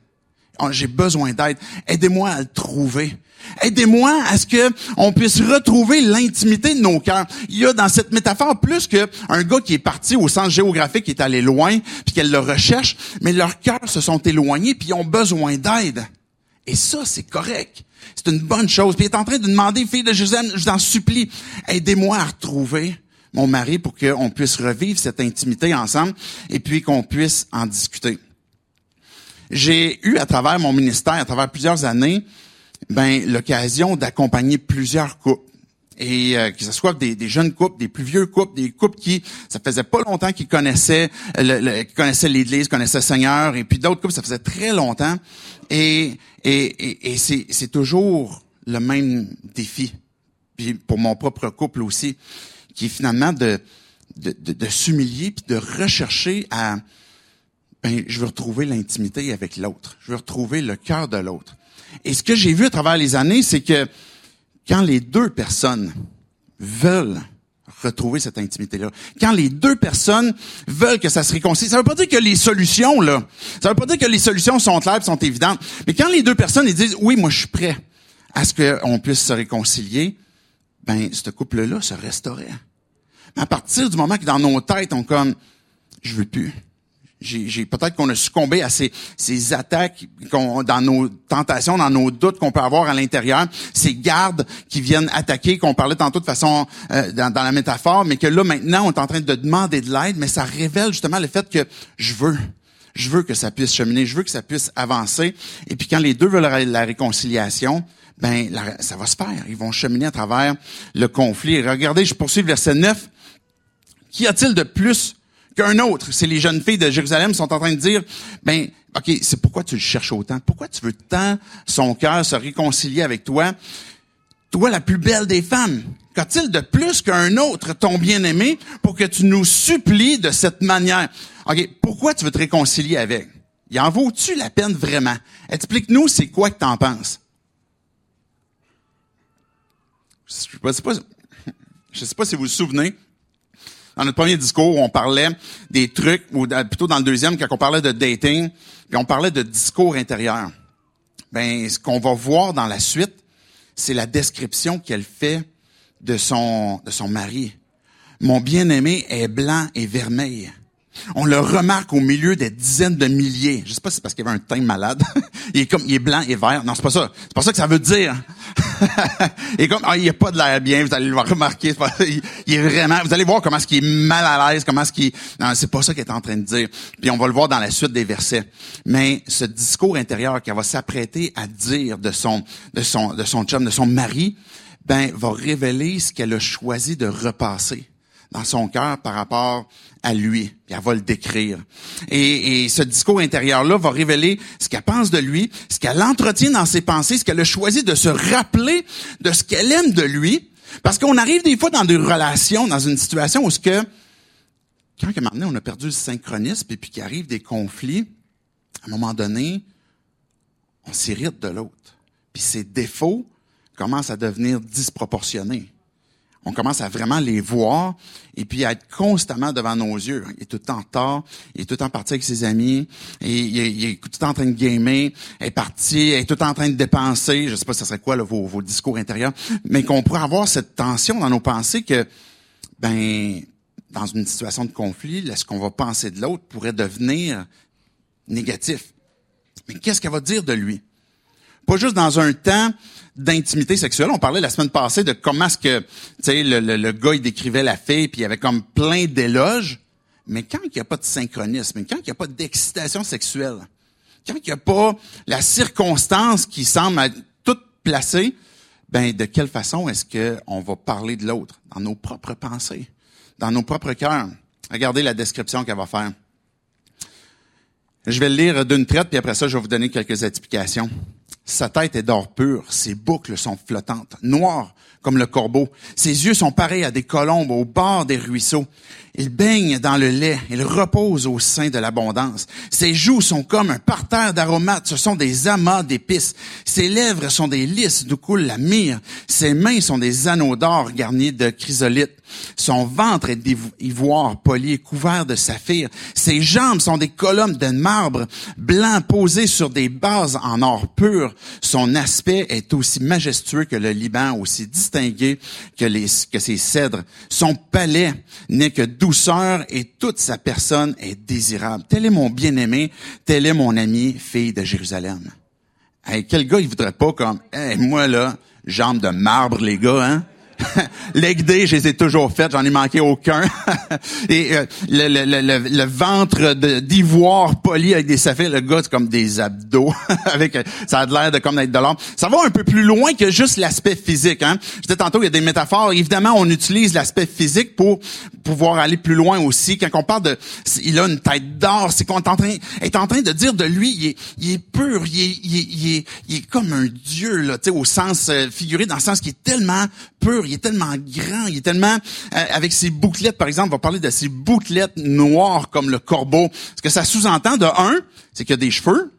[SPEAKER 1] Oh, j'ai besoin d'aide. Aidez-moi à le trouver. Aidez-moi à ce que on puisse retrouver l'intimité de nos cœurs. Il y a dans cette métaphore plus qu'un gars qui est parti au sens géographique, qui est allé loin, puis qu'elle le recherche, mais leurs cœurs se sont éloignés, puis ont besoin d'aide. Et ça, c'est correct. C'est une bonne chose. Puis il est en train de demander, fille de Jésus, je t'en supplie, aidez-moi à retrouver mon mari pour qu'on puisse revivre cette intimité ensemble et puis qu'on puisse en discuter. J'ai eu à travers mon ministère, à travers plusieurs années, ben l'occasion d'accompagner plusieurs couples et euh, que ce soit des, jeunes couples, des plus vieux couples, des couples qui ça faisait pas longtemps qu'ils connaissaient le, qui connaissaient l'Église, connaissaient le Seigneur, et puis d'autres couples ça faisait très longtemps et et, et, c'est, toujours le même défi. Pour mon propre couple aussi, qui est finalement de, de, de, s'humilier puis de rechercher à ben, je veux retrouver l'intimité avec l'autre. Je veux retrouver le cœur de l'autre. Et ce que j'ai vu à travers les années, c'est que quand les deux personnes veulent retrouver cette intimité-là. Quand les deux personnes veulent que ça se réconcilie, ça veut pas dire que les solutions, là, ça veut pas dire que les solutions sont claires, sont évidentes, mais quand les deux personnes ils disent, oui, moi, je suis prêt à ce qu'on puisse se réconcilier, ben, ce couple-là se restaurait. Mais à partir du moment que dans nos têtes, on comme, je veux plus, j'ai, peut-être qu'on a succombé à ces, ces attaques dans nos tentations, dans nos doutes qu'on peut avoir à l'intérieur, ces gardes qui viennent attaquer, qu'on parlait tantôt de façon euh, dans, dans, la métaphore, mais que là maintenant on est en train de demander de l'aide, mais ça révèle justement le fait que je veux, je veux que ça puisse cheminer, je veux que ça puisse avancer. Et puis quand les deux veulent la, réconciliation, ben ça va se faire. Ils vont cheminer à travers le conflit. regardez, je poursuis le verset 9. Qu'y a-t-il de plus qu'un autre. C'est les jeunes filles de Jérusalem sont en train de dire, ben, OK, c'est pourquoi tu le cherches autant? Pourquoi tu veux tant son cœur se réconcilier avec toi? Toi, la plus belle des femmes, qu'a-t-il de plus qu'un autre, ton bien-aimé, pour que tu nous supplies de cette manière? OK, pourquoi tu veux te réconcilier avec? Il en vaut-tu la peine vraiment? Explique-nous c'est quoi que t'en penses? Je sais pas, je sais pas si vous vous souvenez, dans notre premier discours, on parlait des trucs, ou plutôt dans le deuxième, quand on parlait de dating, puis on parlait de discours intérieur. Ben, ce qu'on va voir dans la suite, c'est la description qu'elle fait de son, de son mari. Mon bien-aimé est blanc et vermeil. On le remarque au milieu des dizaines de milliers. Je sais pas si c'est parce qu'il avait un teint malade. il est comme, il est blanc et vert. Non, c'est pas ça. C'est pas ça que ça veut dire. et comme, ah, il a pas de l'air bien, vous allez le remarquer. il, est vraiment, vous allez voir comment est-ce qu'il est mal à l'aise, comment est-ce qu'il, non, c'est pas ça qu'il est en train de dire. Puis on va le voir dans la suite des versets. Mais ce discours intérieur qu'elle va s'apprêter à dire de son, de son, de son chum, de son mari, ben, va révéler ce qu'elle a choisi de repasser dans son cœur par rapport à lui. Puis elle va le décrire. Et, et ce discours intérieur-là va révéler ce qu'elle pense de lui, ce qu'elle entretient dans ses pensées, ce qu'elle a choisi de se rappeler de ce qu'elle aime de lui. Parce qu'on arrive des fois dans des relations, dans une situation où ce que, quand maintenant on a perdu le synchronisme et puis qu'il arrive des conflits, à un moment donné, on s'irrite de l'autre. Puis ses défauts commencent à devenir disproportionnés on commence à vraiment les voir et puis à être constamment devant nos yeux. Il est tout le temps tard, il est tout le temps parti avec ses amis, il, est, tout en train de gamer, il est parti, est tout en train de dépenser. Je sais pas ce serait quoi vos, vos discours intérieurs, mais qu'on pourrait avoir cette tension dans nos pensées que, ben, dans une situation de conflit, ce qu'on va penser de l'autre pourrait devenir négatif. Mais qu'est-ce qu'elle va dire de lui? Pas juste dans un temps d'intimité sexuelle. On parlait la semaine passée de comment est-ce que, tu sais, le, le, gars, il décrivait la fille, puis il y avait comme plein d'éloges. Mais quand il n'y a pas de synchronisme, quand il n'y a pas d'excitation sexuelle, quand il n'y a pas la circonstance qui semble toute placée, ben de quelle façon est-ce qu'on va parler de l'autre? Dans nos propres pensées, dans nos propres cœurs. Regardez la description qu'elle va faire. Je vais le lire d'une traite, puis après ça, je vais vous donner quelques explications. Sa tête est d'or pur, ses boucles sont flottantes, noires comme le corbeau. Ses yeux sont pareils à des colombes au bord des ruisseaux. Il baigne dans le lait, il repose au sein de l'abondance. Ses joues sont comme un parterre d'aromates, ce sont des amas d'épices. Ses lèvres sont des lys d'où coule la myrrhe. Ses mains sont des anneaux d'or garnis de chrysolites. Son ventre est d'ivoire poli et couvert de saphir. Ses jambes sont des colonnes de marbre blanc posées sur des bases en or pur. Son aspect est aussi majestueux que le Liban, aussi distingué que, les, que ses cèdres. Son palais n'est que et toute sa personne est désirable. Tel est mon bien-aimé, tel est mon ami, fille de Jérusalem. Hey, quel gars il voudrait pas comme, hey, moi là, jambes de marbre les gars, hein? Leg day, je les ai toujours faites, j'en ai manqué aucun. Et euh, le, le, le, le, ventre d'ivoire poli avec des saphirs, le gars, c'est comme des abdos. avec Ça a l'air de comme d'être de l'or. Ça va un peu plus loin que juste l'aspect physique. Hein? Je disais tantôt, il y a des métaphores. Évidemment, on utilise l'aspect physique pour pouvoir aller plus loin aussi. Quand on parle de... Il a une tête d'or, c'est qu'on est en train, est en train de dire de lui, il est, pur, il est, il est, il est, comme un dieu, là, au sens euh, figuré, dans le sens qu'il est tellement pur, il est tellement grand, il est tellement euh, avec ses bouclettes par exemple, on va parler de ses bouclettes noires comme le corbeau. Ce que ça sous-entend de un, c'est qu'il y a des cheveux.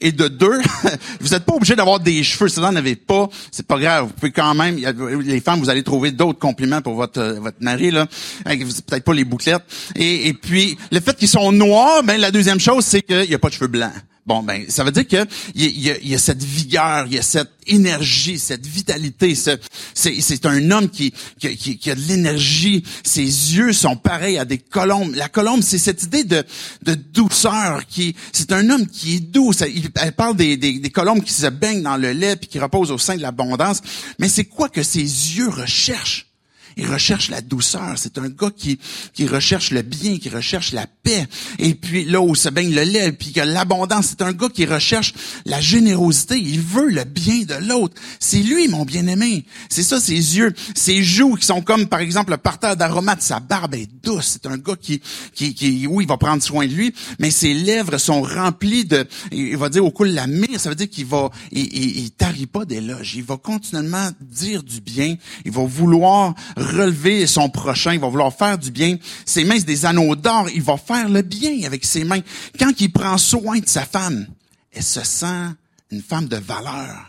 [SPEAKER 1] Et de deux, vous n'êtes pas obligé d'avoir des cheveux. Si vous n'en avez pas, c'est pas grave. Vous pouvez quand même, les femmes, vous allez trouver d'autres compliments pour votre votre mari là. Peut-être pas les bouclettes. Et, et puis le fait qu'ils sont noirs, ben la deuxième chose, c'est qu'il n'y a pas de cheveux blancs. Bon, ben, ça veut dire qu'il y, y, a cette vigueur, il y a cette énergie, cette vitalité. C'est un homme qui, qui, qui, a de l'énergie. Ses yeux sont pareils à des colombes. La colombe, c'est cette idée de, douceur. qui C'est un homme qui est doux. Il, elle parle des, des, des, colombes qui se baignent dans le lait puis qui reposent au sein de l'abondance. Mais c'est quoi que ses yeux recherchent? Il recherche la douceur. C'est un gars qui, qui recherche le bien, qui recherche la paix. Et puis là où se baigne le lait, puis que l'abondance, c'est un gars qui recherche la générosité. Il veut le bien de l'autre. C'est lui, mon bien-aimé. C'est ça, ses yeux. Ses joues qui sont comme, par exemple, le parterre d'aromates. Sa barbe est douce. C'est un gars qui, qui, qui, oui, il va prendre soin de lui, mais ses lèvres sont remplies de, il va dire au cou la mire. Ça veut dire qu'il va, il, il, il tarit pas d'éloges. Il va continuellement dire du bien. Il va vouloir relever son prochain, il va vouloir faire du bien. Ses mains, c'est des anneaux d'or, il va faire le bien avec ses mains. Quand il prend soin de sa femme, elle se sent une femme de valeur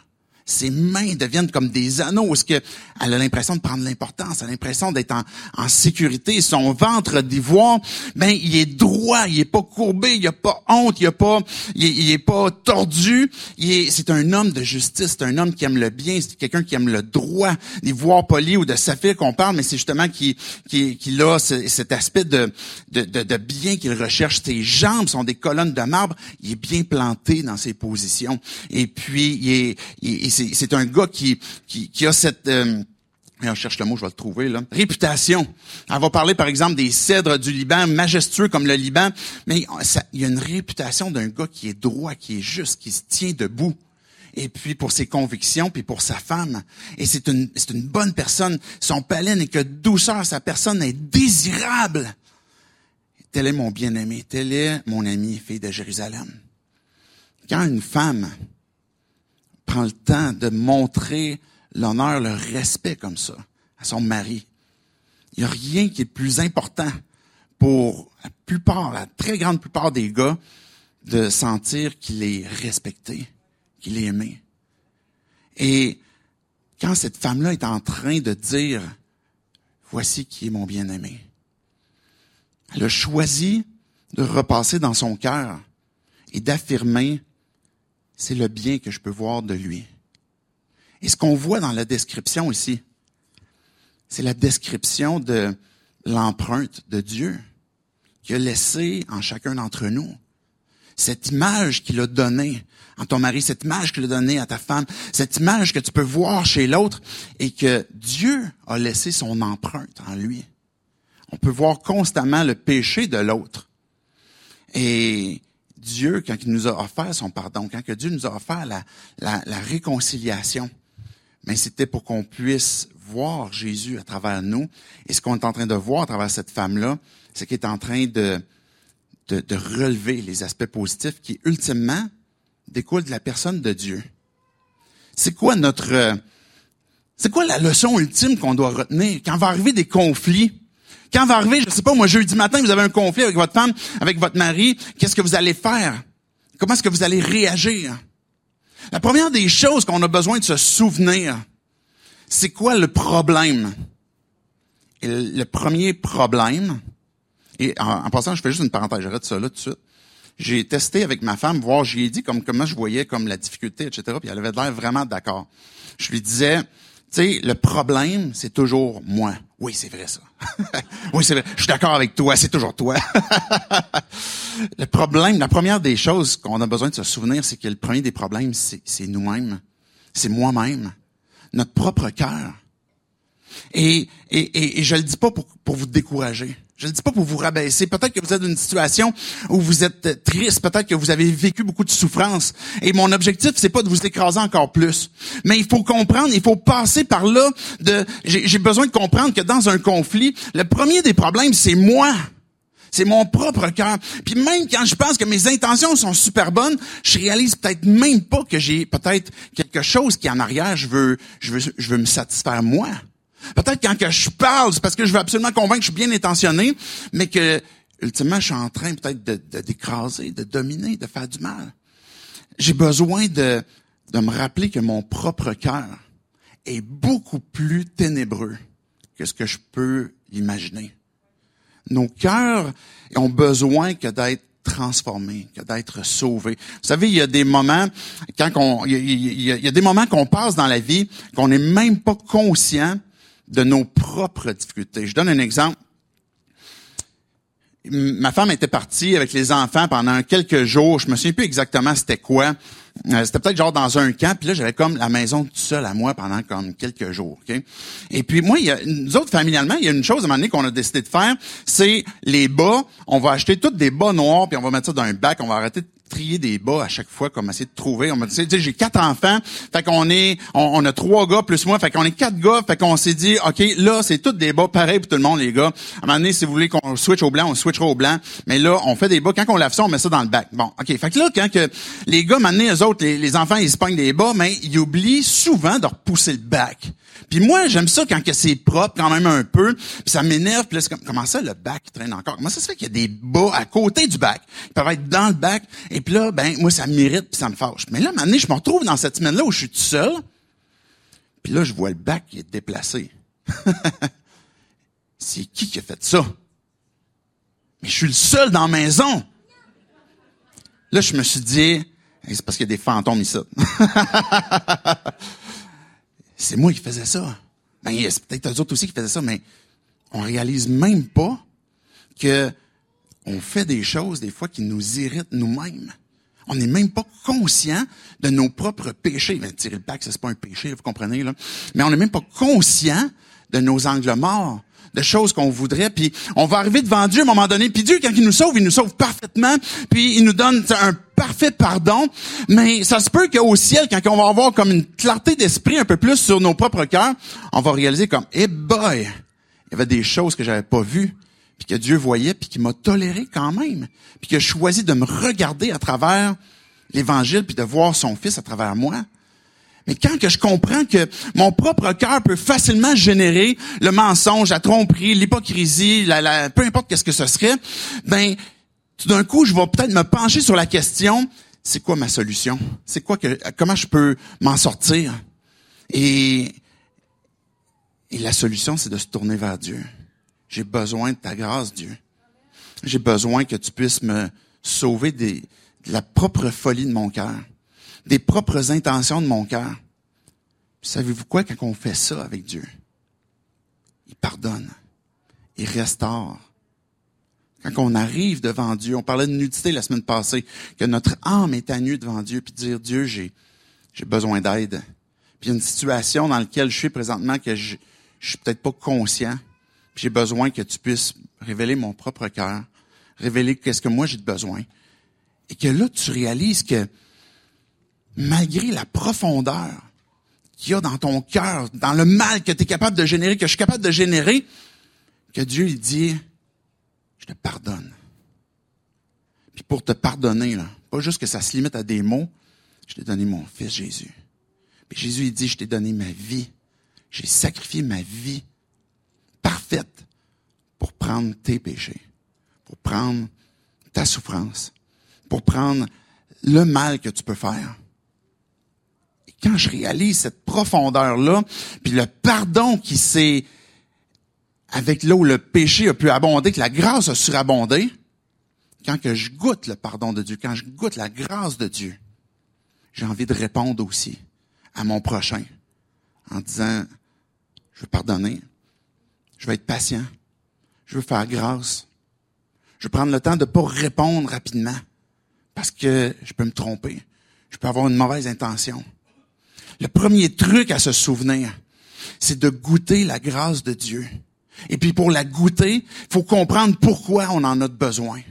[SPEAKER 1] ses mains deviennent comme des anneaux. Est-ce qu'elle a l'impression de prendre l'importance, elle a l'impression d'être en, sécurité. Son ventre d'ivoire, ben il est droit, il est pas courbé, il a pas honte, il a pas, il est, pas tordu. c'est un homme de justice, c'est un homme qui aime le bien, c'est quelqu'un qui aime le droit. D'ivoire poli ou de saphir qu'on parle, mais c'est justement qu'il qui, a cet aspect de, de, de bien qu'il recherche. Ses jambes sont des colonnes de marbre. Il est bien planté dans ses positions. Et puis il est, il, c'est un gars qui, qui, a cette... Euh, on cherche le mot, je vais le trouver là. Réputation. On va parler par exemple des cèdres du Liban, majestueux comme le Liban, mais il y a une réputation d'un gars qui est droit, qui est juste, qui se tient debout. Et puis pour ses convictions, puis pour sa femme. Et c'est une, c'est une bonne personne. Son palais n'est que douceur. Sa personne est désirable. Tel est mon bien-aimé. Tel est mon ami, fille de Jérusalem. Quand une femme prend le temps de montrer l'honneur, le respect comme ça à son mari. Il n'y a rien qui est plus important pour la plupart, la très grande plupart des gars, de sentir qu'il est respecté, qu'il est aimé. Et quand cette femme-là est en train de dire, voici qui est mon bien-aimé, elle a choisi de repasser dans son cœur et d'affirmer c'est le bien que je peux voir de lui. Et ce qu'on voit dans la description ici, c'est la description de l'empreinte de Dieu qu'il a laissée en chacun d'entre nous. Cette image qu'il a donnée en ton mari, cette image qu'il a donnée à ta femme, cette image que tu peux voir chez l'autre et que Dieu a laissé son empreinte en lui. On peut voir constamment le péché de l'autre. Et Dieu, quand il nous a offert son pardon, quand que Dieu nous a offert la, réconciliation, mais c'était pour qu'on puisse voir Jésus à travers nous. Et ce qu'on est en train de voir à travers cette femme-là, c'est qu'elle est en train de, de, de relever les aspects positifs qui, ultimement, découlent de la personne de Dieu. C'est quoi notre... C'est quoi la leçon ultime qu'on doit retenir? Quand va arriver des conflits? Quand va arriver, je sais pas, moi, jeudi matin, vous avez un conflit avec votre femme, avec votre mari, qu'est-ce que vous allez faire? Comment est-ce que vous allez réagir? La première des choses qu'on a besoin de se souvenir, c'est quoi le problème? Et le premier problème, et en, passant, je fais juste une parenthèse, j'arrête ça là tout de suite. J'ai testé avec ma femme, voir, ai dit comme comment je voyais comme la difficulté, etc. Puis elle avait l'air vraiment d'accord. Je lui disais, tu sais, le problème, c'est toujours moi. Oui, c'est vrai ça. oui, c'est vrai. Je suis d'accord avec toi, c'est toujours toi. le problème, la première des choses qu'on a besoin de se souvenir, c'est que le premier des problèmes, c'est nous-mêmes. C'est moi-même. Notre propre cœur. Et, et, et, et, je le dis pas pour, pour vous décourager. Je ne dis pas pour vous rabaisser. Peut-être que vous êtes dans une situation où vous êtes triste. Peut-être que vous avez vécu beaucoup de souffrance. Et mon objectif, c'est pas de vous écraser encore plus. Mais il faut comprendre, il faut passer par là de, j'ai besoin de comprendre que dans un conflit, le premier des problèmes, c'est moi. C'est mon propre cœur. Puis même quand je pense que mes intentions sont super bonnes, je réalise peut-être même pas que j'ai peut-être quelque chose qui en arrière, je veux, je veux, je veux me satisfaire moi. Peut-être quand que je parle, c'est parce que je veux absolument convaincre que je suis bien intentionné, mais que, ultimement, je suis en train peut-être de, d'écraser, de dominer, de faire du mal. J'ai besoin de, de me rappeler que mon propre cœur est beaucoup plus ténébreux que ce que je peux imaginer. Nos cœurs ont besoin que d'être transformés, que d'être sauvés. Vous savez, il y a des moments quand on, il y a, il y a des moments qu'on passe dans la vie qu'on n'est même pas conscient de nos propres difficultés. Je donne un exemple. Ma femme était partie avec les enfants pendant quelques jours. Je me souviens plus exactement c'était quoi. Euh, c'était peut-être genre dans un camp. Puis là, j'avais comme la maison toute seule à moi pendant comme quelques jours. Et puis moi, il y a, nous autres, familialement, il y a une chose à un moment donné qu'on a décidé de faire, c'est les bas. On va acheter toutes des bas noirs, puis on va mettre ça dans un bac. On va arrêter trier des bas à chaque fois, comme essayer de trouver. On m'a dit, j'ai quatre enfants, fait qu'on est, on, a trois gars plus moi, fait qu'on est quatre gars, fait qu'on s'est dit, ok, là c'est tous des bas pareils pour tout le monde les gars. À un moment donné, si vous voulez qu'on switch au blanc, on switchera au blanc. Mais là, on fait des bas. Quand on lave ça, on met ça dans le bac. Bon, ok. Fait que là, quand que les gars, maintenant, eux autres, les, enfants, ils se pognent des bas, mais ils oublient souvent de repousser le bac. Puis moi, j'aime ça quand que c'est propre quand même un peu. Puis ça m'énerve. Puis là, comme, comment ça, le bac traîne encore? Comment ça se fait qu'il y a des bas à côté du bac? Ils peuvent être dans le bac. Puis là, ben, moi, ça m'irrite puis ça me fâche. Mais là, maintenant, je me retrouve dans cette semaine-là où je suis tout seul. Puis là, je vois le bac qui est déplacé. c'est qui qui a fait ça? Mais je suis le seul dans la maison. Là, je me suis dit, c'est parce qu'il y a des fantômes ici. c'est moi qui faisais ça. Ben, c'est peut-être eux autres aussi qui faisaient ça, mais on réalise même pas que on fait des choses, des fois, qui nous irritent nous-mêmes. On n'est même pas conscient de nos propres péchés. Ben, tirer le bac, c'est pas un péché, vous comprenez, là. Mais on n'est même pas conscient de nos angles morts, de choses qu'on voudrait, puis on va arriver devant Dieu à un moment donné, puis Dieu, quand il nous sauve, il nous sauve parfaitement, puis il nous donne un parfait pardon, mais ça se peut qu'au ciel, quand on va avoir comme une clarté d'esprit un peu plus sur nos propres cœurs, on va réaliser comme, eh boy, il y avait des choses que j'avais pas vues, puis que Dieu voyait, puis qui m'a toléré quand même, puis qui a choisi de me regarder à travers l'Évangile, puis de voir son Fils à travers moi. Mais quand que je comprends que mon propre cœur peut facilement générer le mensonge, la tromperie, l'hypocrisie, la, peu importe qu'est-ce que ce serait, ben tout d'un coup, je vais peut-être me pencher sur la question c'est quoi ma solution? C'est quoi que comment je peux m'en sortir? Et et la solution, c'est de se tourner vers Dieu. J'ai besoin de ta grâce, Dieu. J'ai besoin que tu puisses me sauver des, de la propre folie de mon cœur des propres intentions de mon cœur. Savez-vous quoi? Quand on fait ça avec Dieu? Il pardonne. Il restaure. Quand on arrive devant Dieu, on parlait de nudité la semaine passée, que notre âme est à nu devant Dieu, puis dire, Dieu, j'ai, j'ai besoin d'aide. Puis il y a une situation dans laquelle je suis présentement que je, je suis peut-être pas conscient, j'ai besoin que tu puisses révéler mon propre cœur, révéler qu'est-ce que moi j'ai de besoin. Et que là, tu réalises que malgré la profondeur, qu'il y a dans ton cœur, dans le mal que tu es capable de générer, que je suis capable de générer, que Dieu il dit, je te pardonne. Puis pour te pardonner, là, pas juste que ça se limite à des mots, je t'ai donné mon fils Jésus. Puis Jésus il dit, je t'ai donné ma vie. J'ai sacrifié ma vie parfaite pour prendre tes péchés, pour prendre ta souffrance, pour prendre le mal que tu peux faire. Et quand je réalise cette profondeur-là, puis le pardon qui s'est, avec là où le péché a pu abonder, que la grâce a surabondé, quand que je goûte le pardon de Dieu, quand je goûte la grâce de Dieu, j'ai envie de répondre aussi à mon prochain en disant, je veux pardonner, je veux être patient, je veux faire grâce, je veux prendre le temps de pas répondre rapidement parce que je peux me tromper, je peux avoir une mauvaise intention. Le premier truc à se souvenir, c'est de goûter la grâce de Dieu. Et puis pour la goûter, il faut comprendre pourquoi on en a besoin.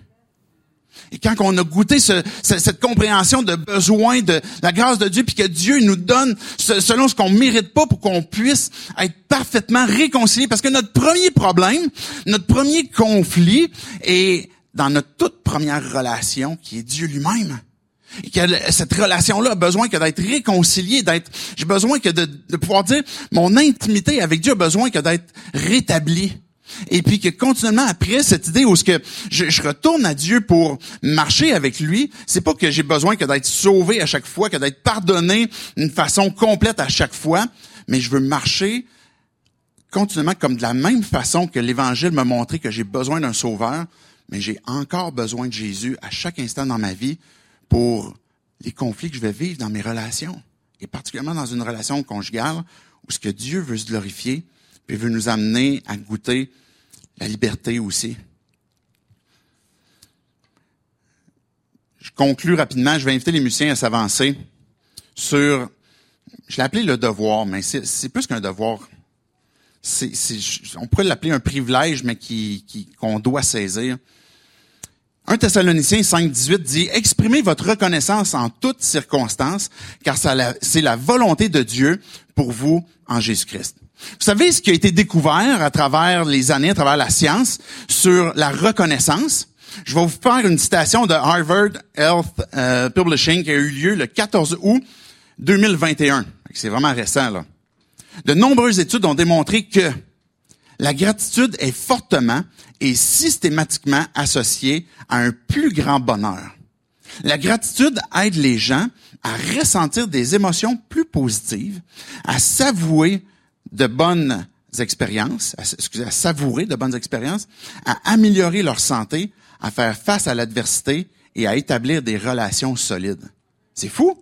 [SPEAKER 1] Et quand on a goûté cette compréhension de besoin de la grâce de Dieu, puis que Dieu nous donne selon ce qu'on mérite pas pour qu'on puisse être parfaitement réconcilié, parce que notre premier problème, notre premier conflit est dans notre toute première relation, qui est Dieu lui-même. Et que cette relation-là a besoin que d'être réconciliée, d'être, j'ai besoin que de, de pouvoir dire, mon intimité avec Dieu a besoin que d'être rétablie. Et puis que continuellement après cette idée où ce que je, retourne à Dieu pour marcher avec lui, c'est pas que j'ai besoin que d'être sauvé à chaque fois, que d'être pardonné d'une façon complète à chaque fois, mais je veux marcher continuellement comme de la même façon que l'Évangile m'a montré que j'ai besoin d'un sauveur, mais j'ai encore besoin de Jésus à chaque instant dans ma vie pour les conflits que je vais vivre dans mes relations, et particulièrement dans une relation conjugale où ce que Dieu veut se glorifier, puis veut nous amener à goûter la liberté aussi. Je conclus rapidement, je vais inviter les musiciens à s'avancer sur, je l'ai appelé le devoir, mais c'est plus qu'un devoir. On pourrait l'appeler un privilège, mais qui, qu'on doit saisir. 1 Thessaloniciens 5.18 dit, exprimez votre reconnaissance en toutes circonstances, car c'est la volonté de Dieu pour vous en Jésus-Christ. Vous savez ce qui a été découvert à travers les années, à travers la science, sur la reconnaissance? Je vais vous faire une citation de Harvard Health euh, Publishing qui a eu lieu le 14 août 2021. C'est vraiment récent, là. De nombreuses études ont démontré que la gratitude est fortement et systématiquement associée à un plus grand bonheur. La gratitude aide les gens à ressentir des émotions plus positives, à s'avouer de bonnes expériences, à, excusez, à savourer de bonnes expériences, à améliorer leur santé, à faire face à l'adversité et à établir des relations solides. C'est fou.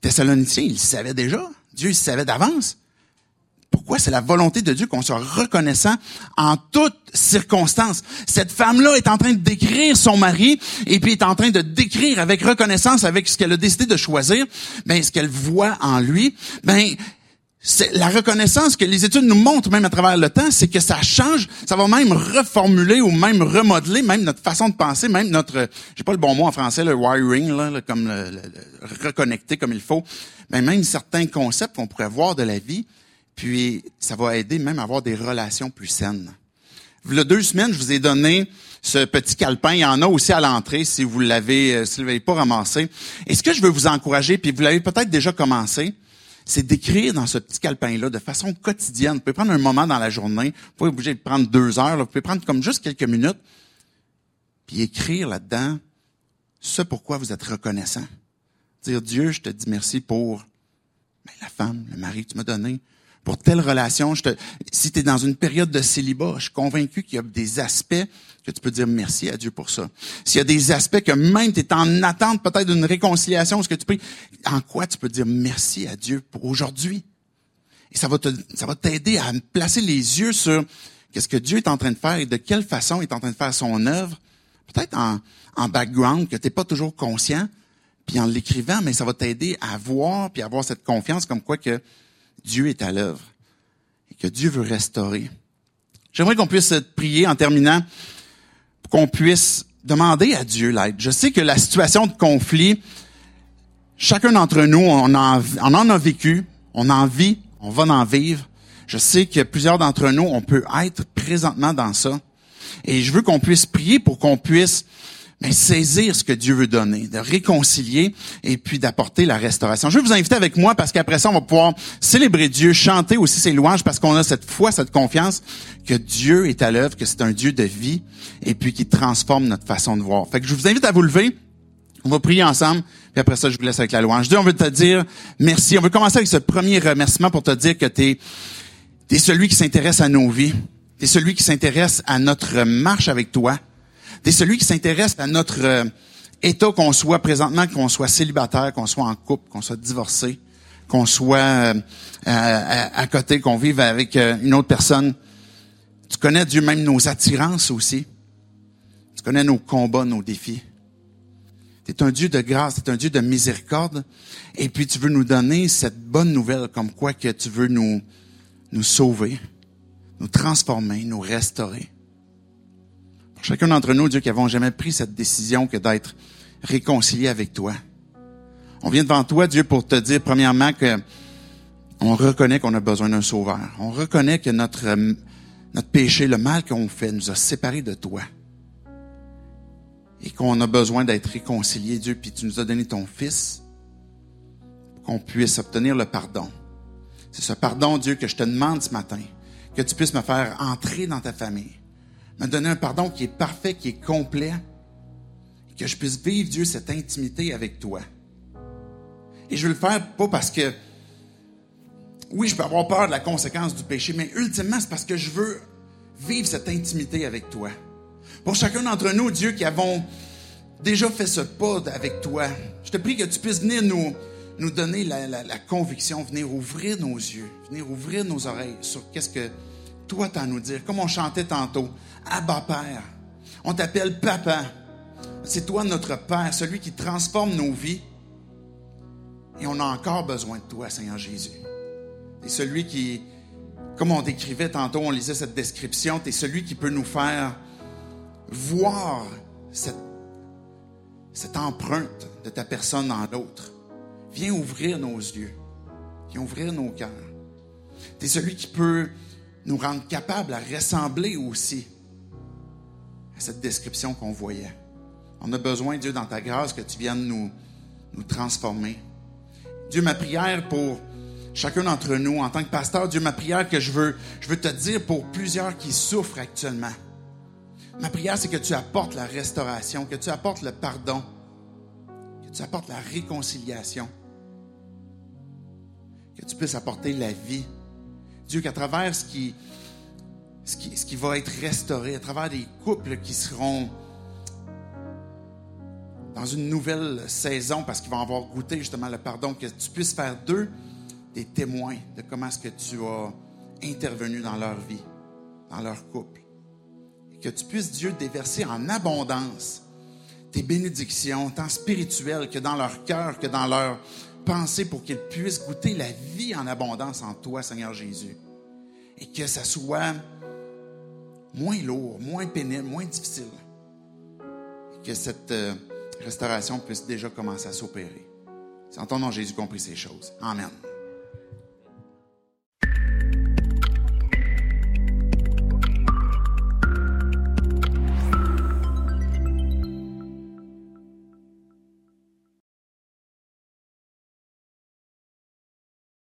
[SPEAKER 1] Thessaloniciens, ils le savaient déjà. Dieu, il savait d'avance. Pourquoi c'est la volonté de Dieu qu'on soit reconnaissant en toutes circonstances? Cette femme-là est en train de décrire son mari et puis est en train de décrire avec reconnaissance, avec ce qu'elle a décidé de choisir, ben ce qu'elle voit en lui. Ben c'est la reconnaissance que les études nous montrent même à travers le temps, c'est que ça change, ça va même reformuler ou même remodeler même notre façon de penser, même notre, j'ai pas le bon mot en français, le wiring, là, comme le, reconnecter comme il faut, mais même certains concepts qu'on pourrait voir de la vie, puis ça va aider même à avoir des relations plus saines. A deux semaines, je vous ai donné ce petit calepin. Il y en a aussi à l'entrée si vous l'avez, euh, si vous l'avez pas ramassé. Et ce que je veux vous encourager, puis vous l'avez peut-être déjà commencé, c'est d'écrire dans ce petit calepin-là de façon quotidienne. Vous pouvez prendre un moment dans la journée, vous pouvez obligé de prendre deux heures, vous pouvez prendre comme juste quelques minutes, puis écrire là-dedans ce pourquoi vous êtes reconnaissant. Dire Dieu, je te dis merci pour ben, la femme, le mari que tu m'as donné, pour telle relation. Je te, si tu es dans une période de célibat, je suis convaincu qu'il y a des aspects que tu peux dire merci à Dieu pour ça. S'il y a des aspects que même tu es en attente peut-être d'une réconciliation, ce que tu peux, en quoi tu peux dire merci à Dieu pour aujourd'hui? Et ça va te, ça va t'aider à placer les yeux sur qu'est-ce que Dieu est en train de faire et de quelle façon il est en train de faire son œuvre. Peut-être en, en background que tu n'es pas toujours conscient, puis en l'écrivant, mais ça va t'aider à voir puis à avoir cette confiance comme quoi que Dieu est à l'œuvre et que Dieu veut restaurer. J'aimerais qu'on puisse prier en terminant qu'on puisse demander à Dieu l'aide. Je sais que la situation de conflit, chacun d'entre nous, on en, on en a vécu on en vit, on va en vivre. Je sais que plusieurs d'entre nous, on peut être présentement dans ça. Et je veux qu'on puisse prier pour qu'on puisse mais saisir ce que Dieu veut donner, de réconcilier et puis d'apporter la restauration. Je vais vous inviter avec moi parce qu'après ça, on va pouvoir célébrer Dieu, chanter aussi ses louanges parce qu'on a cette foi, cette confiance que Dieu est à l'œuvre, que c'est un Dieu de vie et puis qui transforme notre façon de voir. Fait je vous invite à vous lever. On va prier ensemble, puis après ça, je vous laisse avec la louange. Dieu, on veut te dire merci. On veut commencer avec ce premier remerciement pour te dire que tu es, celui qui s'intéresse à nos vies. Tu es celui qui s'intéresse à notre marche avec toi. Tu es celui qui s'intéresse à notre euh, état qu'on soit présentement, qu'on soit célibataire, qu'on soit en couple, qu'on soit divorcé, qu'on soit euh, à, à, côté, qu'on vive avec euh, une autre personne. Tu connais Dieu même nos attirances aussi. Tu connais nos combats, nos défis. Tu es un Dieu de grâce, tu es un Dieu de miséricorde. Et puis tu veux nous donner cette bonne nouvelle comme quoi que tu veux nous, nous sauver, nous transformer, nous restaurer. Chacun d'entre nous, Dieu, qui n'avons jamais pris cette décision que d'être réconcilié avec toi. On vient devant toi, Dieu, pour te dire premièrement que on reconnaît qu'on a besoin d'un sauveur. On reconnaît que notre, notre péché, le mal qu'on fait, nous a séparés de toi et qu'on a besoin d'être réconcilié, Dieu, puis tu nous as donné ton Fils pour qu'on puisse obtenir le pardon. C'est ce pardon, Dieu, que je te demande ce matin, que tu puisses me faire entrer dans ta famille, me donner un pardon qui est parfait, qui est complet, et que je puisse vivre, Dieu, cette intimité avec toi. Et je veux le faire pas parce que, oui, je peux avoir peur de la conséquence du péché, mais ultimement, c'est parce que je veux vivre cette intimité avec toi. Pour chacun d'entre nous, Dieu, qui avons déjà fait ce pas avec toi, je te prie que tu puisses venir nous, donner la, la, conviction, venir ouvrir nos yeux, venir ouvrir nos oreilles sur qu'est-ce que toi t'as à nous dire. Comme on chantait tantôt, Abba Père, on t'appelle Papa. C'est toi notre Père, celui qui transforme nos vies. Et on a encore besoin de toi, Seigneur Jésus. Et celui qui, comme on décrivait tantôt, on lisait cette description, tu es celui qui peut nous faire voir cette, cette empreinte de ta personne dans l'autre. Viens ouvrir nos yeux. Viens ouvrir nos cœurs. Tu es celui qui peut nous rendre capables à ressembler aussi à cette description qu'on voyait. On a besoin, Dieu, dans ta grâce, que tu viennes nous, nous transformer. Dieu, ma prière pour chacun d'entre nous, en tant que pasteur, Dieu, ma prière que je veux, je veux te dire pour plusieurs qui souffrent actuellement. Ma prière, c'est que tu apportes la restauration, que tu apportes le pardon, que tu apportes la réconciliation, que tu puisses apporter la vie. Dieu, qu'à travers ce qui, va être restauré, à travers des couples qui seront dans une nouvelle saison parce qu'ils vont avoir goûté justement le pardon, que tu puisses faire d'eux des témoins de comment est-ce que tu as intervenu dans leur vie, dans leur couple. Que tu puisses, Dieu, déverser en abondance tes bénédictions, tant spirituelles que dans leur cœur, que dans leur pensée, pour qu'ils puissent goûter la vie en abondance en toi, Seigneur Jésus. Et que ça soit moins lourd, moins pénible, moins difficile. Et que cette euh, restauration puisse déjà commencer à s'opérer. C'est en ton nom, Jésus, compris ces choses. Amen.